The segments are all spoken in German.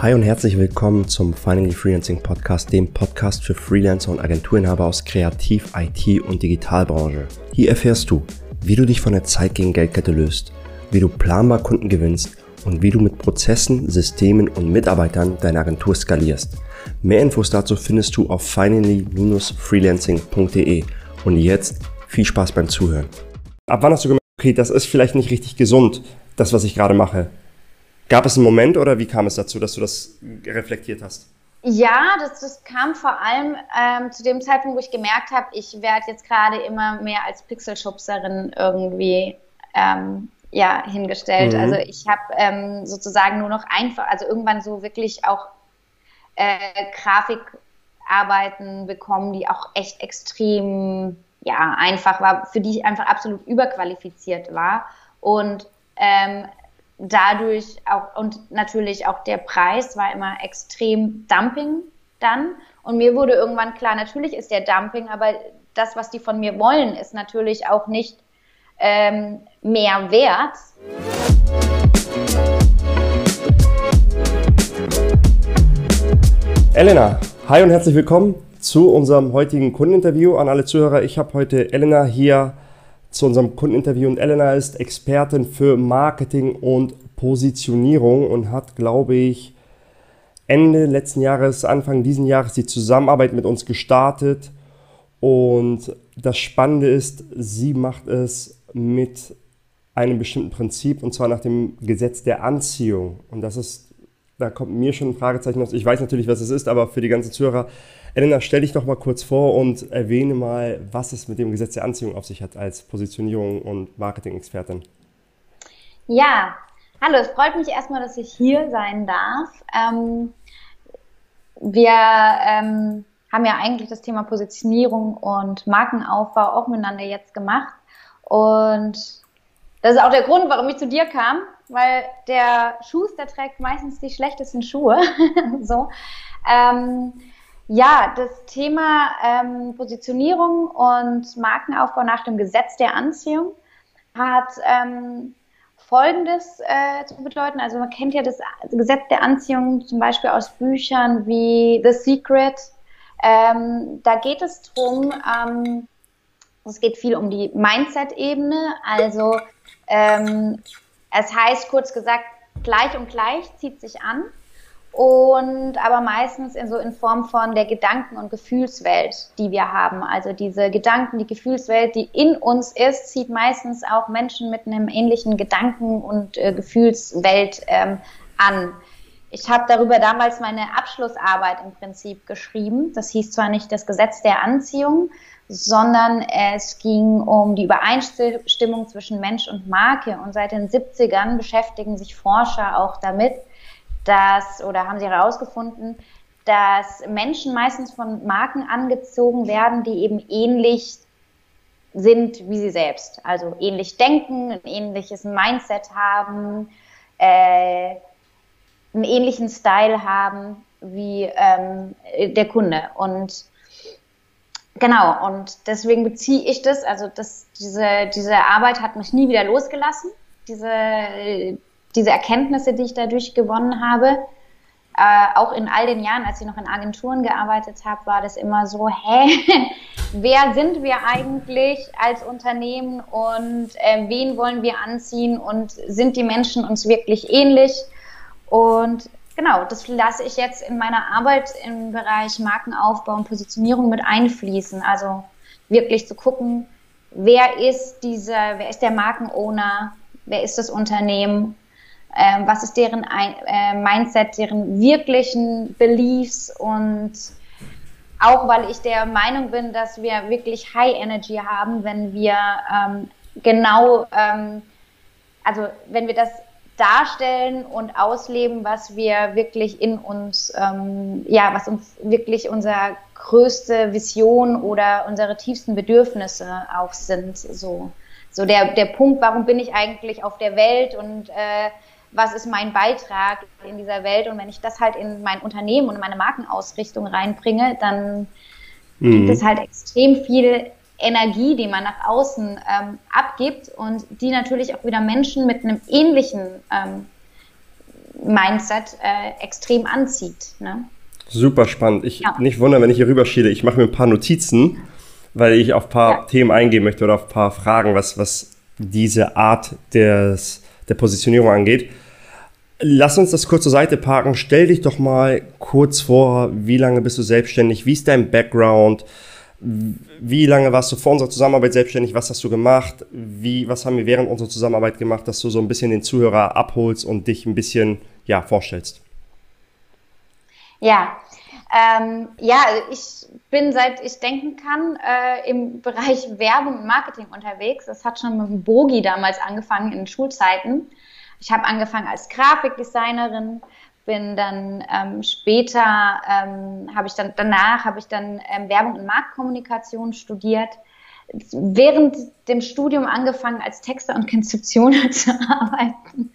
Hi und herzlich willkommen zum Finally Freelancing Podcast, dem Podcast für Freelancer und Agenturinhaber aus Kreativ-, IT- und Digitalbranche. Hier erfährst du, wie du dich von der Zeit gegen Geldkette löst, wie du planbar Kunden gewinnst und wie du mit Prozessen, Systemen und Mitarbeitern deine Agentur skalierst. Mehr Infos dazu findest du auf finally-freelancing.de. Und jetzt viel Spaß beim Zuhören. Ab wann hast du gemerkt, okay, das ist vielleicht nicht richtig gesund, das, was ich gerade mache? Gab es einen Moment oder wie kam es dazu, dass du das reflektiert hast? Ja, das, das kam vor allem ähm, zu dem Zeitpunkt, wo ich gemerkt habe, ich werde jetzt gerade immer mehr als Pixelschubserin irgendwie ähm, ja, hingestellt. Mhm. Also ich habe ähm, sozusagen nur noch einfach, also irgendwann so wirklich auch äh, Grafikarbeiten bekommen, die auch echt extrem ja, einfach war, für die ich einfach absolut überqualifiziert war. Und ähm, dadurch auch, und natürlich auch der Preis war immer extrem Dumping dann. Und mir wurde irgendwann klar, natürlich ist der Dumping, aber das, was die von mir wollen, ist natürlich auch nicht ähm, mehr wert. Elena, hi und herzlich willkommen zu unserem heutigen Kundeninterview. An alle Zuhörer, ich habe heute Elena hier zu unserem Kundeninterview und Elena ist Expertin für Marketing und Positionierung und hat, glaube ich, Ende letzten Jahres, Anfang diesen Jahres die Zusammenarbeit mit uns gestartet. Und das Spannende ist, sie macht es mit einem bestimmten Prinzip und zwar nach dem Gesetz der Anziehung. Und das ist, da kommt mir schon ein Fragezeichen aus. Ich weiß natürlich, was es ist, aber für die ganzen Zuhörer, Elena, stell dich doch mal kurz vor und erwähne mal, was es mit dem Gesetz der Anziehung auf sich hat als Positionierung und Marketing-Expertin. Ja, hallo, es freut mich erstmal, dass ich hier sein darf. Ähm, wir ähm, haben ja eigentlich das Thema Positionierung und Markenaufbau auch miteinander jetzt gemacht. Und das ist auch der Grund, warum ich zu dir kam, weil der Schuster trägt meistens die schlechtesten Schuhe. so. Ähm, ja, das Thema ähm, Positionierung und Markenaufbau nach dem Gesetz der Anziehung hat ähm, Folgendes äh, zu bedeuten. Also man kennt ja das Gesetz der Anziehung zum Beispiel aus Büchern wie The Secret. Ähm, da geht es drum. Ähm, es geht viel um die Mindset-Ebene. Also ähm, es heißt kurz gesagt, gleich und gleich zieht sich an und aber meistens in so in Form von der Gedanken- und Gefühlswelt, die wir haben. Also diese Gedanken, die Gefühlswelt, die in uns ist, zieht meistens auch Menschen mit einem ähnlichen Gedanken- und äh, Gefühlswelt ähm, an. Ich habe darüber damals meine Abschlussarbeit im Prinzip geschrieben. Das hieß zwar nicht das Gesetz der Anziehung, sondern es ging um die Übereinstimmung zwischen Mensch und Marke. Und seit den 70ern beschäftigen sich Forscher auch damit, dass, oder haben sie herausgefunden, dass Menschen meistens von Marken angezogen werden, die eben ähnlich sind wie sie selbst. Also ähnlich denken, ein ähnliches Mindset haben, äh, einen ähnlichen Style haben wie ähm, der Kunde. Und genau, und deswegen beziehe ich das, also das, diese, diese Arbeit hat mich nie wieder losgelassen. Diese, diese Erkenntnisse, die ich dadurch gewonnen habe, äh, auch in all den Jahren, als ich noch in Agenturen gearbeitet habe, war das immer so, hä, wer sind wir eigentlich als Unternehmen und äh, wen wollen wir anziehen und sind die Menschen uns wirklich ähnlich? Und genau, das lasse ich jetzt in meiner Arbeit im Bereich Markenaufbau und Positionierung mit einfließen. Also wirklich zu gucken, wer ist dieser, wer ist der Markenowner, wer ist das Unternehmen ähm, was ist deren äh, Mindset, deren wirklichen Beliefs und auch weil ich der Meinung bin, dass wir wirklich High Energy haben, wenn wir ähm, genau, ähm, also wenn wir das darstellen und ausleben, was wir wirklich in uns, ähm, ja, was uns wirklich unsere größte Vision oder unsere tiefsten Bedürfnisse auch sind. So, so der, der Punkt, warum bin ich eigentlich auf der Welt und äh, was ist mein Beitrag in dieser Welt und wenn ich das halt in mein Unternehmen und meine Markenausrichtung reinbringe, dann mhm. gibt es halt extrem viel Energie, die man nach außen ähm, abgibt und die natürlich auch wieder Menschen mit einem ähnlichen ähm, Mindset äh, extrem anzieht. Ne? Super spannend. Ich ja. nicht wundern, wenn ich hier rüberschiele. Ich mache mir ein paar Notizen, weil ich auf ein paar ja. Themen eingehen möchte oder auf ein paar Fragen, was, was diese Art des, der Positionierung angeht. Lass uns das kurz zur Seite parken. Stell dich doch mal kurz vor, wie lange bist du selbstständig? Wie ist dein Background? Wie lange warst du vor unserer Zusammenarbeit selbstständig? Was hast du gemacht? Wie, was haben wir während unserer Zusammenarbeit gemacht, dass du so ein bisschen den Zuhörer abholst und dich ein bisschen ja, vorstellst? Ja, ähm, ja, ich bin seit ich denken kann äh, im Bereich Werbung und Marketing unterwegs. Das hat schon mit dem Bogi damals angefangen in Schulzeiten. Ich habe angefangen als Grafikdesignerin, bin dann ähm, später, ähm, habe ich dann, danach habe ich dann ähm, Werbung und Marktkommunikation studiert, während dem Studium angefangen als Texter und Konzeptioner zu arbeiten.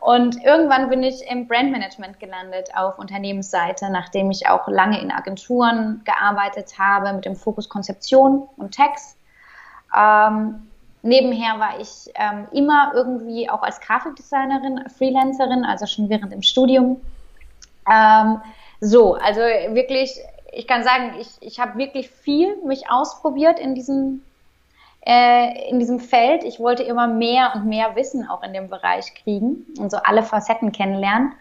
Und irgendwann bin ich im Brandmanagement gelandet auf Unternehmensseite, nachdem ich auch lange in Agenturen gearbeitet habe mit dem Fokus Konzeption und Text. Ähm, Nebenher war ich ähm, immer irgendwie auch als Grafikdesignerin, Freelancerin, also schon während dem Studium. Ähm, so, also wirklich, ich kann sagen, ich, ich habe wirklich viel mich ausprobiert in diesem, äh, in diesem Feld. Ich wollte immer mehr und mehr Wissen auch in dem Bereich kriegen und so alle Facetten kennenlernen.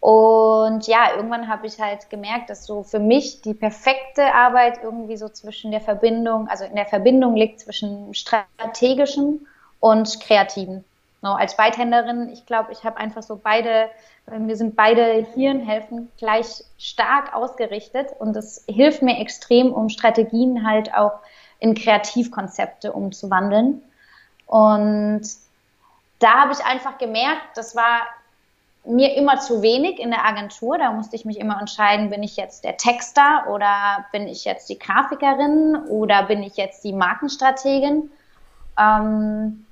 Und ja, irgendwann habe ich halt gemerkt, dass so für mich die perfekte Arbeit irgendwie so zwischen der Verbindung, also in der Verbindung liegt zwischen strategischem und kreativen. No, als Beidhänderin, ich glaube, ich habe einfach so beide, wir sind beide Hirnhälften gleich stark ausgerichtet und das hilft mir extrem, um Strategien halt auch in Kreativkonzepte umzuwandeln. Und da habe ich einfach gemerkt, das war mir immer zu wenig in der Agentur. Da musste ich mich immer entscheiden, bin ich jetzt der Texter oder bin ich jetzt die Grafikerin oder bin ich jetzt die Markenstrategin. Ähm,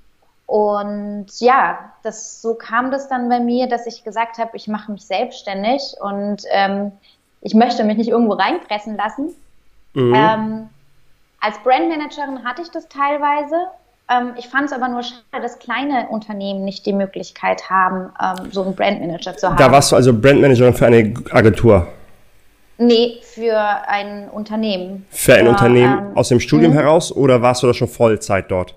und ja, das, so kam das dann bei mir, dass ich gesagt habe, ich mache mich selbstständig und ähm, ich möchte mich nicht irgendwo reinpressen lassen. Mhm. Ähm, als Brandmanagerin hatte ich das teilweise, ähm, ich fand es aber nur schade, dass kleine Unternehmen nicht die Möglichkeit haben, ähm, so einen Brandmanager zu haben. Da warst du also Brandmanagerin für eine Agentur? Nee, für ein Unternehmen. Für ein Unternehmen ähm, aus dem Studium mh. heraus oder warst du da schon Vollzeit dort?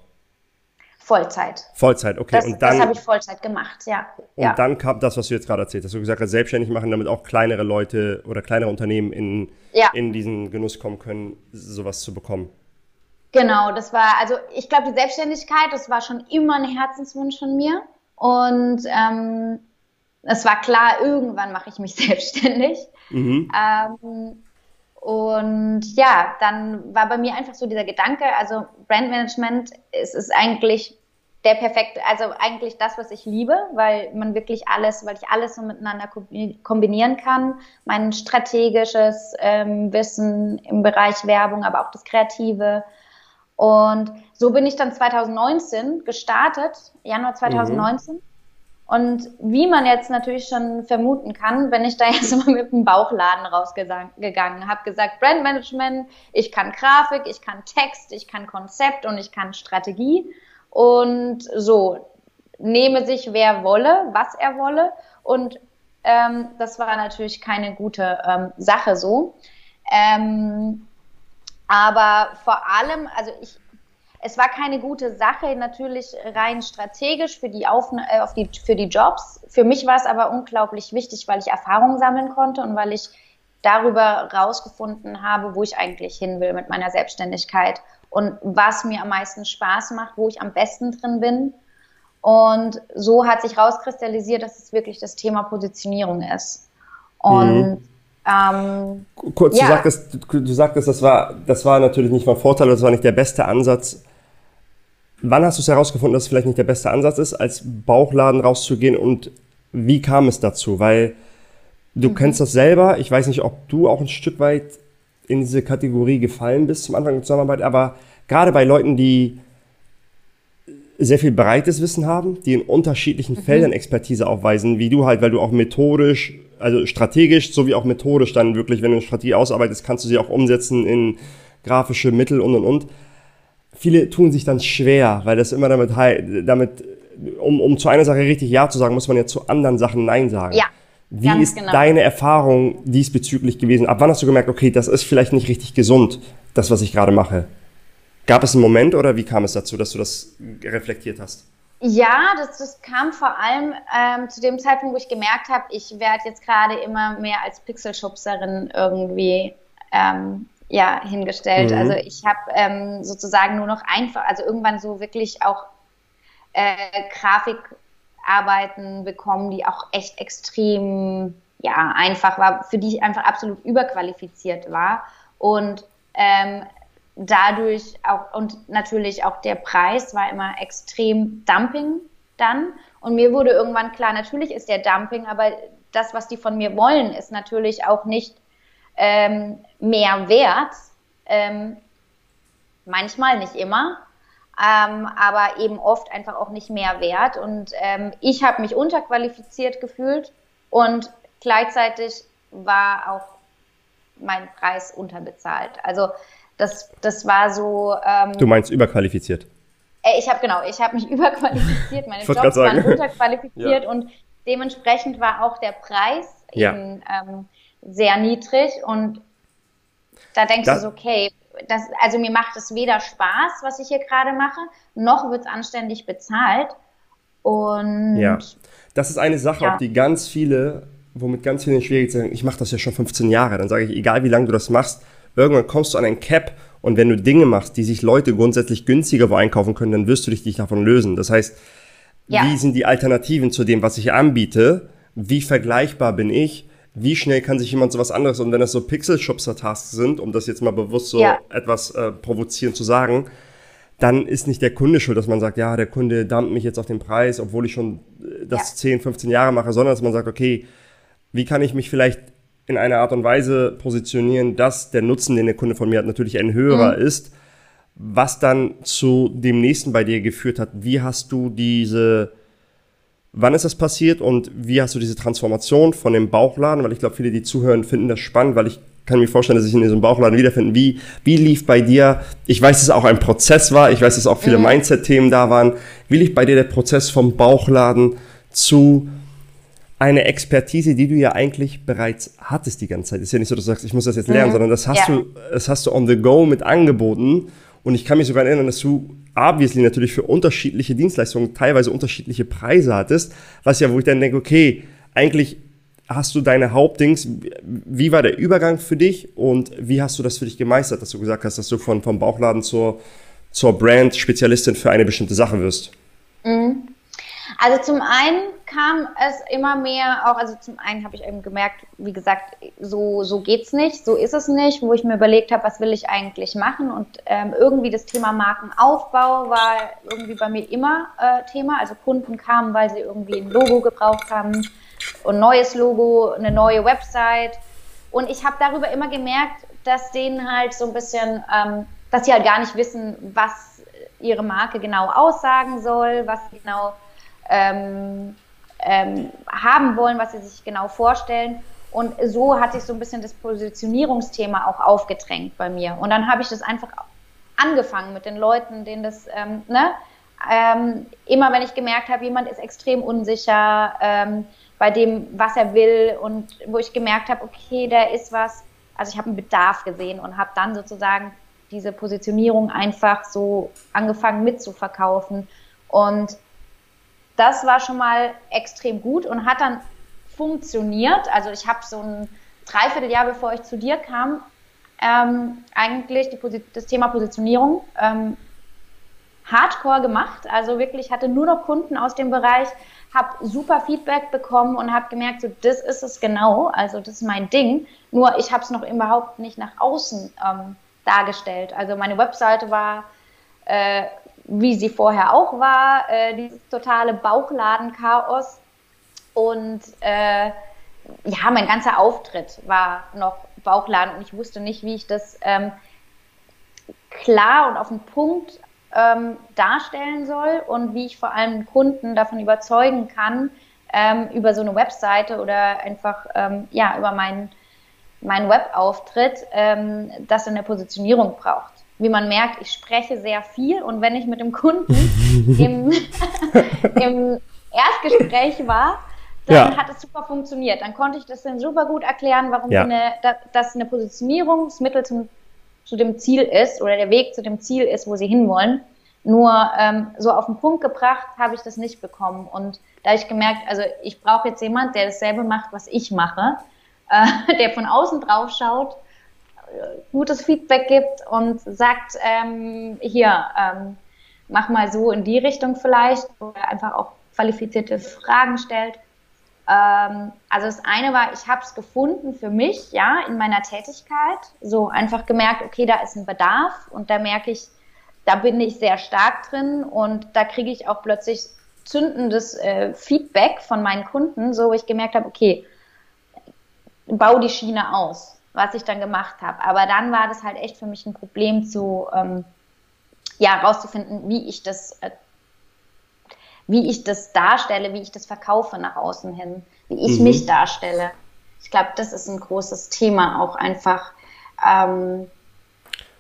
Vollzeit. Vollzeit, okay. Das, und dann, das habe ich Vollzeit gemacht, ja. Und ja. dann kam das, was du jetzt gerade erzählt hast. Du gesagt hast, selbstständig machen, damit auch kleinere Leute oder kleinere Unternehmen in, ja. in diesen Genuss kommen können, sowas zu bekommen. Genau, das war, also ich glaube, die Selbstständigkeit, das war schon immer ein Herzenswunsch von mir. Und ähm, es war klar, irgendwann mache ich mich selbstständig. Mhm. Ähm, und ja, dann war bei mir einfach so dieser Gedanke, also Brandmanagement ist, ist eigentlich der perfekte, also eigentlich das, was ich liebe, weil man wirklich alles, weil ich alles so miteinander kombinieren kann. Mein strategisches ähm, Wissen im Bereich Werbung, aber auch das Kreative, und so bin ich dann 2019 gestartet, Januar 2019. Mhm. Und wie man jetzt natürlich schon vermuten kann, bin ich da jetzt mal mit dem Bauchladen rausgegangen, habe gesagt, Brandmanagement, ich kann Grafik, ich kann Text, ich kann Konzept und ich kann Strategie. Und so, nehme sich wer wolle, was er wolle. Und ähm, das war natürlich keine gute ähm, Sache so. Ähm, aber vor allem, also ich, es war keine gute Sache, natürlich rein strategisch für die, Aufna äh, auf die, für die Jobs. Für mich war es aber unglaublich wichtig, weil ich Erfahrung sammeln konnte und weil ich darüber rausgefunden habe, wo ich eigentlich hin will mit meiner Selbstständigkeit und was mir am meisten Spaß macht, wo ich am besten drin bin. Und so hat sich rauskristallisiert, dass es wirklich das Thema Positionierung ist. Und mhm. Ähm, Kurz, ja. du, sagtest, du, sagtest, das war, das war natürlich nicht von Vorteil, das war nicht der beste Ansatz. Wann hast du es herausgefunden, dass es vielleicht nicht der beste Ansatz ist, als Bauchladen rauszugehen und wie kam es dazu? Weil du mhm. kennst das selber. Ich weiß nicht, ob du auch ein Stück weit in diese Kategorie gefallen bist zum Anfang der Zusammenarbeit, aber gerade bei Leuten, die sehr viel breites Wissen haben, die in unterschiedlichen mhm. Feldern Expertise aufweisen, wie du halt, weil du auch methodisch also strategisch sowie auch methodisch dann wirklich, wenn du eine Strategie ausarbeitest, kannst du sie auch umsetzen in grafische Mittel und und und. Viele tun sich dann schwer, weil das immer damit, damit um, um zu einer Sache richtig Ja zu sagen, muss man ja zu anderen Sachen Nein sagen. Ja. Wie ist genau. deine Erfahrung diesbezüglich gewesen? Ab wann hast du gemerkt, okay, das ist vielleicht nicht richtig gesund, das, was ich gerade mache? Gab es einen Moment oder wie kam es dazu, dass du das reflektiert hast? Ja, das, das kam vor allem ähm, zu dem Zeitpunkt, wo ich gemerkt habe, ich werde jetzt gerade immer mehr als Pixelschubserin irgendwie ähm, ja, hingestellt. Mhm. Also ich habe ähm, sozusagen nur noch einfach, also irgendwann so wirklich auch äh, Grafikarbeiten bekommen, die auch echt extrem ja, einfach war, für die ich einfach absolut überqualifiziert war. Und ähm, dadurch auch, und natürlich auch der Preis war immer extrem Dumping dann. Und mir wurde irgendwann klar, natürlich ist der Dumping, aber das, was die von mir wollen, ist natürlich auch nicht ähm, mehr wert. Ähm, manchmal, nicht immer. Ähm, aber eben oft einfach auch nicht mehr wert. Und ähm, ich habe mich unterqualifiziert gefühlt und gleichzeitig war auch mein Preis unterbezahlt. Also das, das war so. Ähm, du meinst überqualifiziert? Äh, ich habe genau, ich habe mich überqualifiziert. Meine Jobs waren unterqualifiziert ja. und dementsprechend war auch der Preis ja. eben ähm, sehr niedrig und da denkst das, du so, okay, das, also mir macht es weder Spaß, was ich hier gerade mache, noch wird es anständig bezahlt. Und ja, das ist eine Sache, ja. die ganz viele, womit ganz viele schwierig sind. Ich mache das ja schon 15 Jahre. Dann sage ich, egal wie lange du das machst, irgendwann kommst du an ein Cap und wenn du Dinge machst, die sich Leute grundsätzlich günstiger wo einkaufen können, dann wirst du dich davon lösen. Das heißt, ja. wie sind die Alternativen zu dem, was ich anbiete? Wie vergleichbar bin ich? Wie schnell kann sich jemand so was anderes, und wenn das so Pixel-Shopster-Tasks sind, um das jetzt mal bewusst so ja. etwas äh, provozierend zu sagen, dann ist nicht der Kunde schuld, dass man sagt, ja, der Kunde dammt mich jetzt auf den Preis, obwohl ich schon äh, das ja. 10, 15 Jahre mache, sondern dass man sagt, okay, wie kann ich mich vielleicht in einer Art und Weise positionieren, dass der Nutzen, den der Kunde von mir hat, natürlich ein höherer mhm. ist, was dann zu dem nächsten bei dir geführt hat. Wie hast du diese, wann ist das passiert und wie hast du diese Transformation von dem Bauchladen, weil ich glaube, viele, die zuhören, finden das spannend, weil ich kann mir vorstellen, dass sich in diesem Bauchladen wiederfinden. Wie, wie lief bei dir, ich weiß, dass es auch ein Prozess war, ich weiß, dass auch viele mhm. Mindset-Themen da waren. Wie lief bei dir der Prozess vom Bauchladen zu eine Expertise, die du ja eigentlich bereits hattest die ganze Zeit. Ist ja nicht so, dass du sagst, ich muss das jetzt lernen, mhm. sondern das hast ja. du, das hast du on the go mit angeboten. Und ich kann mich sogar erinnern, dass du obviously natürlich für unterschiedliche Dienstleistungen teilweise unterschiedliche Preise hattest, was ja, wo ich dann denke, okay, eigentlich hast du deine Hauptdings, wie war der Übergang für dich und wie hast du das für dich gemeistert, dass du gesagt hast, dass du von, vom Bauchladen zur, zur Brand-Spezialistin für eine bestimmte Sache wirst? Mhm. Also zum einen kam es immer mehr auch, also zum einen habe ich eben gemerkt, wie gesagt, so, so geht's nicht, so ist es nicht, wo ich mir überlegt habe, was will ich eigentlich machen und ähm, irgendwie das Thema Markenaufbau war irgendwie bei mir immer äh, Thema. Also Kunden kamen, weil sie irgendwie ein Logo gebraucht haben, ein neues Logo, eine neue Website und ich habe darüber immer gemerkt, dass denen halt so ein bisschen, ähm, dass sie halt gar nicht wissen, was ihre Marke genau aussagen soll, was genau ähm, ähm, haben wollen, was sie sich genau vorstellen. Und so hat sich so ein bisschen das Positionierungsthema auch aufgedrängt bei mir. Und dann habe ich das einfach angefangen mit den Leuten, denen das, ähm, ne? Ähm, immer wenn ich gemerkt habe, jemand ist extrem unsicher ähm, bei dem, was er will und wo ich gemerkt habe, okay, da ist was, also ich habe einen Bedarf gesehen und habe dann sozusagen diese Positionierung einfach so angefangen mitzuverkaufen. Und das war schon mal extrem gut und hat dann funktioniert. Also ich habe so ein Dreivierteljahr, bevor ich zu dir kam, ähm, eigentlich das Thema Positionierung ähm, hardcore gemacht. Also wirklich hatte nur noch Kunden aus dem Bereich, habe super Feedback bekommen und habe gemerkt, so das ist es genau. Also das ist mein Ding. Nur ich habe es noch überhaupt nicht nach außen ähm, dargestellt. Also meine Webseite war äh, wie sie vorher auch war, äh, dieses totale Bauchladen-Chaos. Und äh, ja, mein ganzer Auftritt war noch Bauchladen und ich wusste nicht, wie ich das ähm, klar und auf den Punkt ähm, darstellen soll und wie ich vor allem Kunden davon überzeugen kann, ähm, über so eine Webseite oder einfach ähm, ja über meinen mein Webauftritt, ähm, dass er eine Positionierung braucht. Wie man merkt, ich spreche sehr viel und wenn ich mit dem Kunden im, im Erstgespräch war, dann ja. hat es super funktioniert. Dann konnte ich das dann super gut erklären, warum ja. eine, das eine Positionierungsmittel zum, zu dem Ziel ist oder der Weg zu dem Ziel ist, wo sie hinwollen. Nur ähm, so auf den Punkt gebracht habe ich das nicht bekommen. Und da ich gemerkt, also ich brauche jetzt jemand, der dasselbe macht, was ich mache, äh, der von außen drauf schaut, gutes Feedback gibt und sagt, ähm, hier, ähm, mach mal so in die Richtung vielleicht oder einfach auch qualifizierte Fragen stellt. Ähm, also das eine war, ich habe es gefunden für mich, ja, in meiner Tätigkeit, so einfach gemerkt, okay, da ist ein Bedarf und da merke ich, da bin ich sehr stark drin und da kriege ich auch plötzlich zündendes äh, Feedback von meinen Kunden, so wo ich gemerkt habe, okay, bau die Schiene aus, was ich dann gemacht habe. Aber dann war das halt echt für mich ein Problem zu, ähm, ja, rauszufinden, wie ich das, äh, wie ich das darstelle, wie ich das verkaufe nach außen hin, wie ich mhm. mich darstelle. Ich glaube, das ist ein großes Thema auch einfach. Ähm,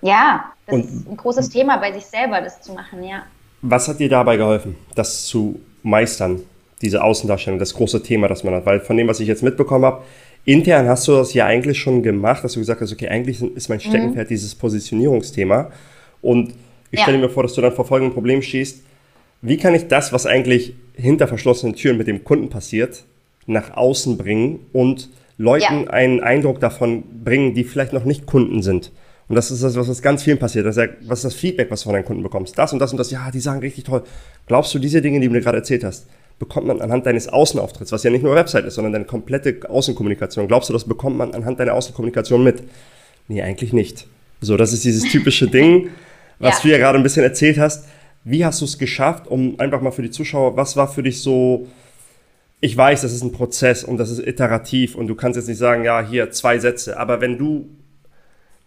ja, das Und ist ein großes Thema bei sich selber, das zu machen, ja. Was hat dir dabei geholfen, das zu meistern, diese Außendarstellung, das große Thema, das man hat? Weil von dem, was ich jetzt mitbekommen habe, intern hast du das ja eigentlich schon gemacht, dass du gesagt hast, okay, eigentlich ist mein Steckenpferd mhm. dieses Positionierungsthema. Und ich ja. stelle mir vor, dass du dann vor folgendem Problem stehst. Wie kann ich das, was eigentlich hinter verschlossenen Türen mit dem Kunden passiert, nach außen bringen und Leuten ja. einen Eindruck davon bringen, die vielleicht noch nicht Kunden sind? Und das ist das, was ganz vielen passiert. Das ist was ist das Feedback, was du von deinen Kunden bekommst? Das und das und das, ja, die sagen richtig toll. Glaubst du, diese Dinge, die du mir gerade erzählt hast, bekommt man anhand deines Außenauftritts, was ja nicht nur Website ist, sondern deine komplette Außenkommunikation. Glaubst du, das bekommt man anhand deiner Außenkommunikation mit? Nee, eigentlich nicht. So, das ist dieses typische Ding, was ja. du ja gerade ein bisschen erzählt hast. Wie hast du es geschafft, um einfach mal für die Zuschauer, was war für dich so, ich weiß, das ist ein Prozess und das ist iterativ und du kannst jetzt nicht sagen, ja, hier zwei Sätze, aber wenn du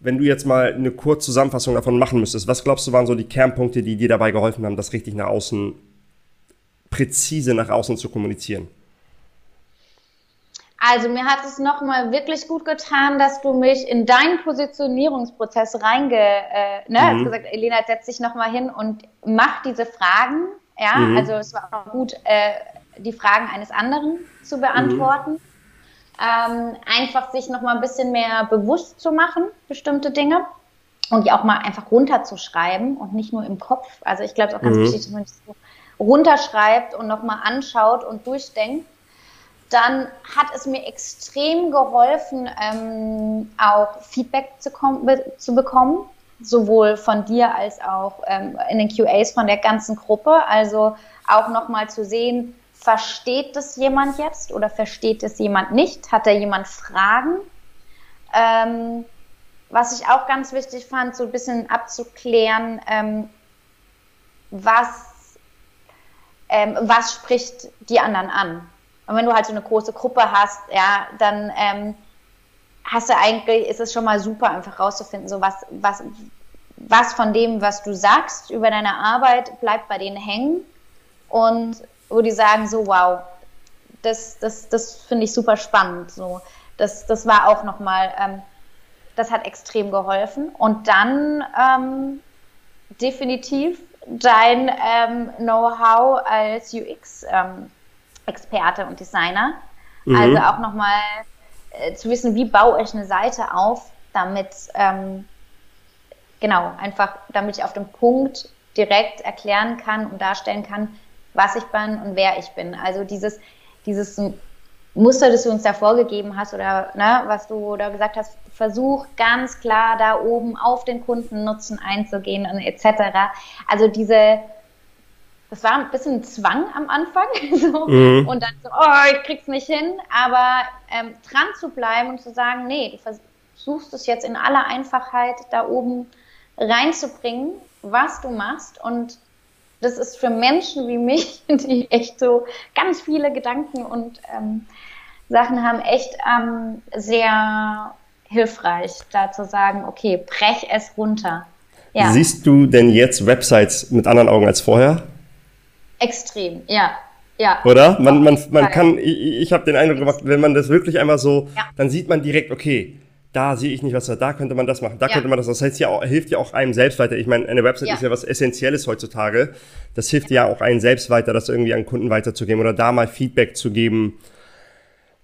wenn du jetzt mal eine kurze Zusammenfassung davon machen müsstest, was glaubst du waren so die Kernpunkte, die dir dabei geholfen haben, das richtig nach außen, präzise nach außen zu kommunizieren? Also mir hat es nochmal wirklich gut getan, dass du mich in deinen Positionierungsprozess reinge, äh, ne, mhm. hast gesagt, Elena, setz dich nochmal hin und mach diese Fragen. Ja, mhm. also es war auch gut, äh, die Fragen eines anderen zu beantworten. Mhm ähm, einfach sich noch mal ein bisschen mehr bewusst zu machen, bestimmte Dinge und die auch mal einfach runterzuschreiben und nicht nur im Kopf. Also ich glaube, es ist auch ganz mhm. wichtig, dass man das so runterschreibt und noch mal anschaut und durchdenkt. Dann hat es mir extrem geholfen, ähm, auch Feedback zu, zu, bekommen, sowohl von dir als auch ähm, in den QAs von der ganzen Gruppe. Also auch noch mal zu sehen, versteht das jemand jetzt oder versteht es jemand nicht? Hat da jemand Fragen? Ähm, was ich auch ganz wichtig fand, so ein bisschen abzuklären, ähm, was, ähm, was spricht die anderen an? Und wenn du halt so eine große Gruppe hast, ja, dann ähm, hast du eigentlich, ist es schon mal super, einfach rauszufinden, so was, was, was von dem, was du sagst über deine Arbeit, bleibt bei denen hängen und wo die sagen so, wow, das, das, das finde ich super spannend. So, das, das war auch nochmal, ähm, das hat extrem geholfen. Und dann ähm, definitiv dein ähm, Know-how als UX-Experte ähm, und Designer. Mhm. Also auch nochmal äh, zu wissen, wie baue ich eine Seite auf, damit, ähm, genau, einfach, damit ich auf dem Punkt direkt erklären kann und darstellen kann, was ich bin und wer ich bin. Also dieses, dieses Muster, das du uns da vorgegeben hast oder ne, was du da gesagt hast, versuch ganz klar da oben auf den Kundennutzen einzugehen und etc. Also diese, das war ein bisschen Zwang am Anfang so, mhm. und dann so, oh, ich krieg's nicht hin, aber ähm, dran zu bleiben und zu sagen, nee, du versuchst es jetzt in aller Einfachheit da oben reinzubringen, was du machst und das ist für Menschen wie mich, die echt so ganz viele Gedanken und ähm, Sachen haben, echt ähm, sehr hilfreich, da zu sagen, okay, brech es runter. Ja. Siehst du denn jetzt Websites mit anderen Augen als vorher? Extrem, ja. Ja. Oder? Man, man, man kann, ich, ich habe den Eindruck gemacht, wenn man das wirklich einmal so, ja. dann sieht man direkt, okay, da sehe ich nicht, was da, da könnte man das machen, da ja. könnte man das. Das heißt ja auch, hilft ja auch einem selbst weiter. Ich meine, eine Website ja. ist ja was Essentielles heutzutage. Das hilft ja auch einem selbst weiter, das irgendwie an Kunden weiterzugeben oder da mal Feedback zu geben.